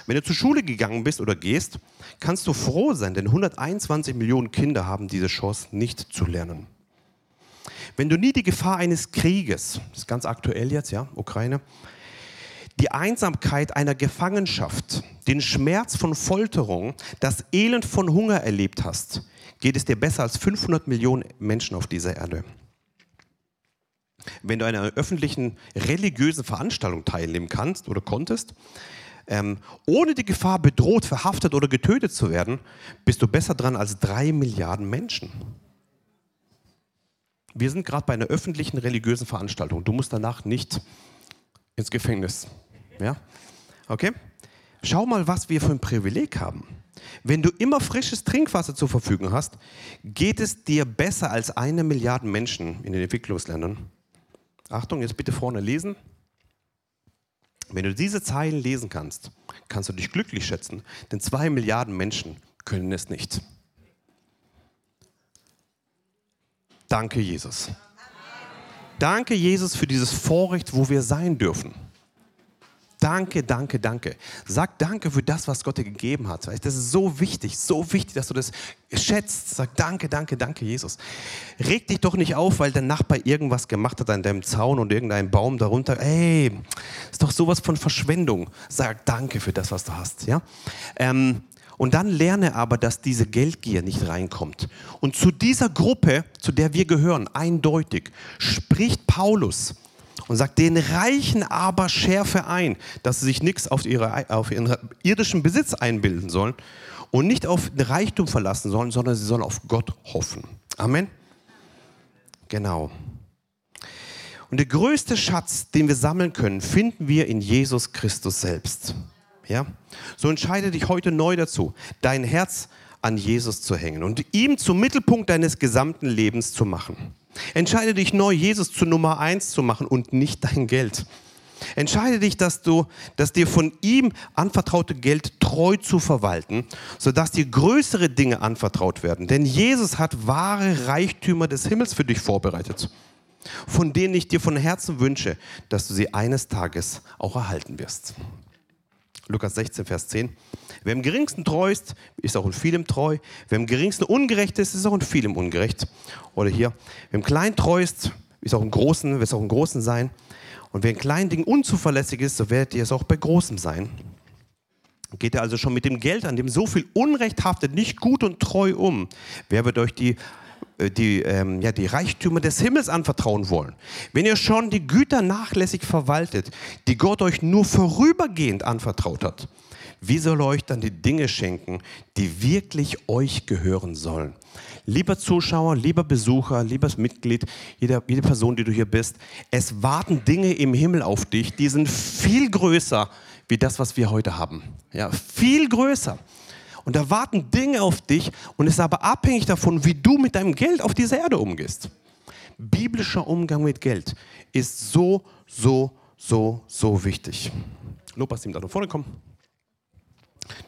Wenn du zur Schule gegangen bist oder gehst, kannst du froh sein, denn 121 Millionen Kinder haben diese Chance nicht zu lernen. Wenn du nie die Gefahr eines Krieges, das ist ganz aktuell jetzt, ja, Ukraine, die Einsamkeit einer Gefangenschaft, den Schmerz von Folterung, das Elend von Hunger erlebt hast, geht es dir besser als 500 Millionen Menschen auf dieser Erde. Wenn du einer öffentlichen religiösen Veranstaltung teilnehmen kannst oder konntest, ähm, ohne die Gefahr bedroht, verhaftet oder getötet zu werden, bist du besser dran als drei Milliarden Menschen. Wir sind gerade bei einer öffentlichen religiösen Veranstaltung. Du musst danach nicht ins Gefängnis. Ja? Okay? Schau mal, was wir für ein Privileg haben. Wenn du immer frisches Trinkwasser zur Verfügung hast, geht es dir besser als eine Milliarde Menschen in den Entwicklungsländern. Achtung, jetzt bitte vorne lesen. Wenn du diese Zeilen lesen kannst, kannst du dich glücklich schätzen, denn zwei Milliarden Menschen können es nicht. Danke, Jesus. Danke, Jesus, für dieses Vorrecht, wo wir sein dürfen. Danke, danke, danke. Sag danke für das, was Gott dir gegeben hat. Das ist so wichtig, so wichtig, dass du das schätzt. Sag danke, danke, danke, Jesus. Reg dich doch nicht auf, weil dein Nachbar irgendwas gemacht hat an deinem Zaun und irgendein Baum darunter. Ey, ist doch sowas von Verschwendung. Sag danke für das, was du hast. Ja? Ähm, und dann lerne aber, dass diese Geldgier nicht reinkommt. Und zu dieser Gruppe, zu der wir gehören, eindeutig, spricht Paulus und sagt, den Reichen aber schärfe ein, dass sie sich nichts auf, ihre, auf ihren irdischen Besitz einbilden sollen und nicht auf den Reichtum verlassen sollen, sondern sie sollen auf Gott hoffen. Amen. Genau. Und der größte Schatz, den wir sammeln können, finden wir in Jesus Christus selbst. Ja? So entscheide dich heute neu dazu, dein Herz an Jesus zu hängen und ihm zum Mittelpunkt deines gesamten Lebens zu machen. Entscheide dich neu, Jesus zu Nummer eins zu machen und nicht dein Geld. Entscheide dich, dass du, dass dir von ihm anvertraute Geld treu zu verwalten, sodass dir größere Dinge anvertraut werden. Denn Jesus hat wahre Reichtümer des Himmels für dich vorbereitet, von denen ich dir von Herzen wünsche, dass du sie eines Tages auch erhalten wirst. Lukas 16, Vers 10. Wer im geringsten treu ist, ist auch in vielem treu. Wer im geringsten ungerecht ist, ist auch in vielem ungerecht. Oder hier, wer im Kleinen treu ist, ist auch im Großen, wird es auch im Großen sein. Und wer in kleinen Dingen unzuverlässig ist, so werdet ihr es auch bei Großem sein. Geht er also schon mit dem Geld, an dem so viel Unrecht haftet, nicht gut und treu um? Wer wird euch die äh, die, ähm, ja, die Reichtümer des Himmels anvertrauen wollen, wenn ihr schon die Güter nachlässig verwaltet, die Gott euch nur vorübergehend anvertraut hat, wie soll er euch dann die Dinge schenken, die wirklich euch gehören sollen? Lieber Zuschauer, lieber Besucher, liebes Mitglied, jede, jede Person, die du hier bist, es warten Dinge im Himmel auf dich, die sind viel größer wie das, was wir heute haben. Ja, viel größer. Und da warten Dinge auf dich und es ist aber abhängig davon, wie du mit deinem Geld auf dieser Erde umgehst. Biblischer Umgang mit Geld ist so, so, so, so wichtig. Lopas, ihm da vorne kommen.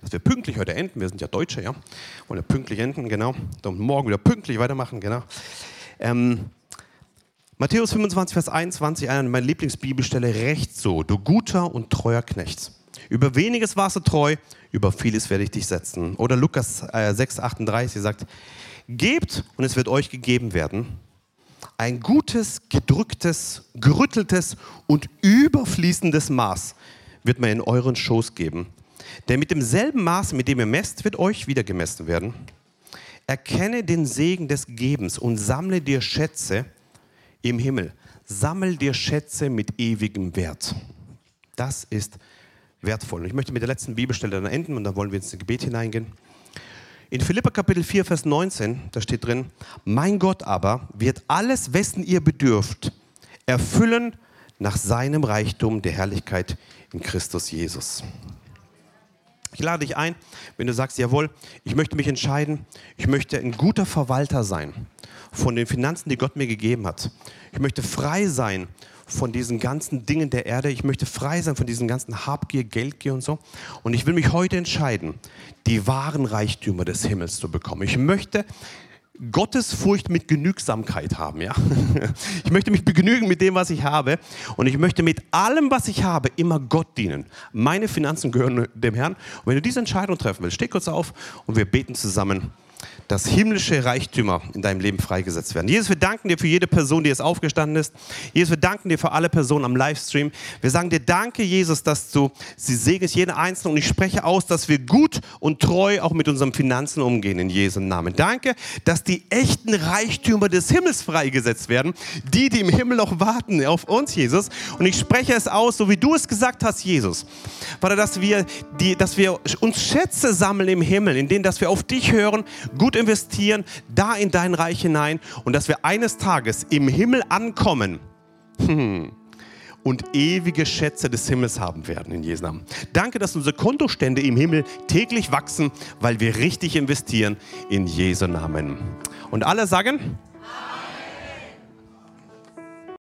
Dass wir pünktlich heute enden. Wir sind ja Deutsche, ja. Wollen ja pünktlich enden, genau. Und morgen wieder pünktlich weitermachen, genau. Ähm, Matthäus 25, Vers 21, eine meiner Lieblingsbibelstelle, recht so, du guter und treuer Knecht. Über weniges warst du treu, über vieles werde ich dich setzen. Oder Lukas äh, 6, 38 sagt, gebt und es wird euch gegeben werden. Ein gutes, gedrücktes, gerütteltes und überfließendes Maß wird man in euren Schoß geben. Denn mit demselben Maß, mit dem ihr messt, wird euch wieder gemessen werden. Erkenne den Segen des Gebens und sammle dir Schätze im Himmel. Sammel dir Schätze mit ewigem Wert. Das ist wertvoll. Und ich möchte mit der letzten Bibelstelle dann enden und dann wollen wir ins Gebet hineingehen. In Philippa Kapitel 4, Vers 19, da steht drin, mein Gott aber wird alles, wessen ihr bedürft, erfüllen nach seinem Reichtum der Herrlichkeit in Christus Jesus. Ich lade dich ein, wenn du sagst, jawohl, ich möchte mich entscheiden, ich möchte ein guter Verwalter sein von den Finanzen, die Gott mir gegeben hat. Ich möchte frei sein von diesen ganzen Dingen der Erde. Ich möchte frei sein von diesen ganzen Habgier, Geldgier und so. Und ich will mich heute entscheiden, die wahren Reichtümer des Himmels zu bekommen. Ich möchte Gottesfurcht mit Genügsamkeit haben. Ja? Ich möchte mich begnügen mit dem, was ich habe. Und ich möchte mit allem, was ich habe, immer Gott dienen. Meine Finanzen gehören dem Herrn. Und wenn du diese Entscheidung treffen willst, steh kurz auf und wir beten zusammen dass himmlische Reichtümer in deinem Leben freigesetzt werden. Jesus, wir danken dir für jede Person, die jetzt aufgestanden ist. Jesus, wir danken dir für alle Personen am Livestream. Wir sagen dir danke, Jesus, dass du sie segnest, jede Einzelne. Und ich spreche aus, dass wir gut und treu auch mit unseren Finanzen umgehen in Jesu Namen. Danke, dass die echten Reichtümer des Himmels freigesetzt werden. Die, die im Himmel noch warten auf uns, Jesus. Und ich spreche es aus, so wie du es gesagt hast, Jesus. Vater, dass wir, die, dass wir uns Schätze sammeln im Himmel, in denen, dass wir auf dich hören, gut investieren, da in dein Reich hinein und dass wir eines Tages im Himmel ankommen. und ewige Schätze des Himmels haben werden in Jesu Namen. Danke, dass unsere Kontostände im Himmel täglich wachsen, weil wir richtig investieren in Jesu Namen. Und alle sagen,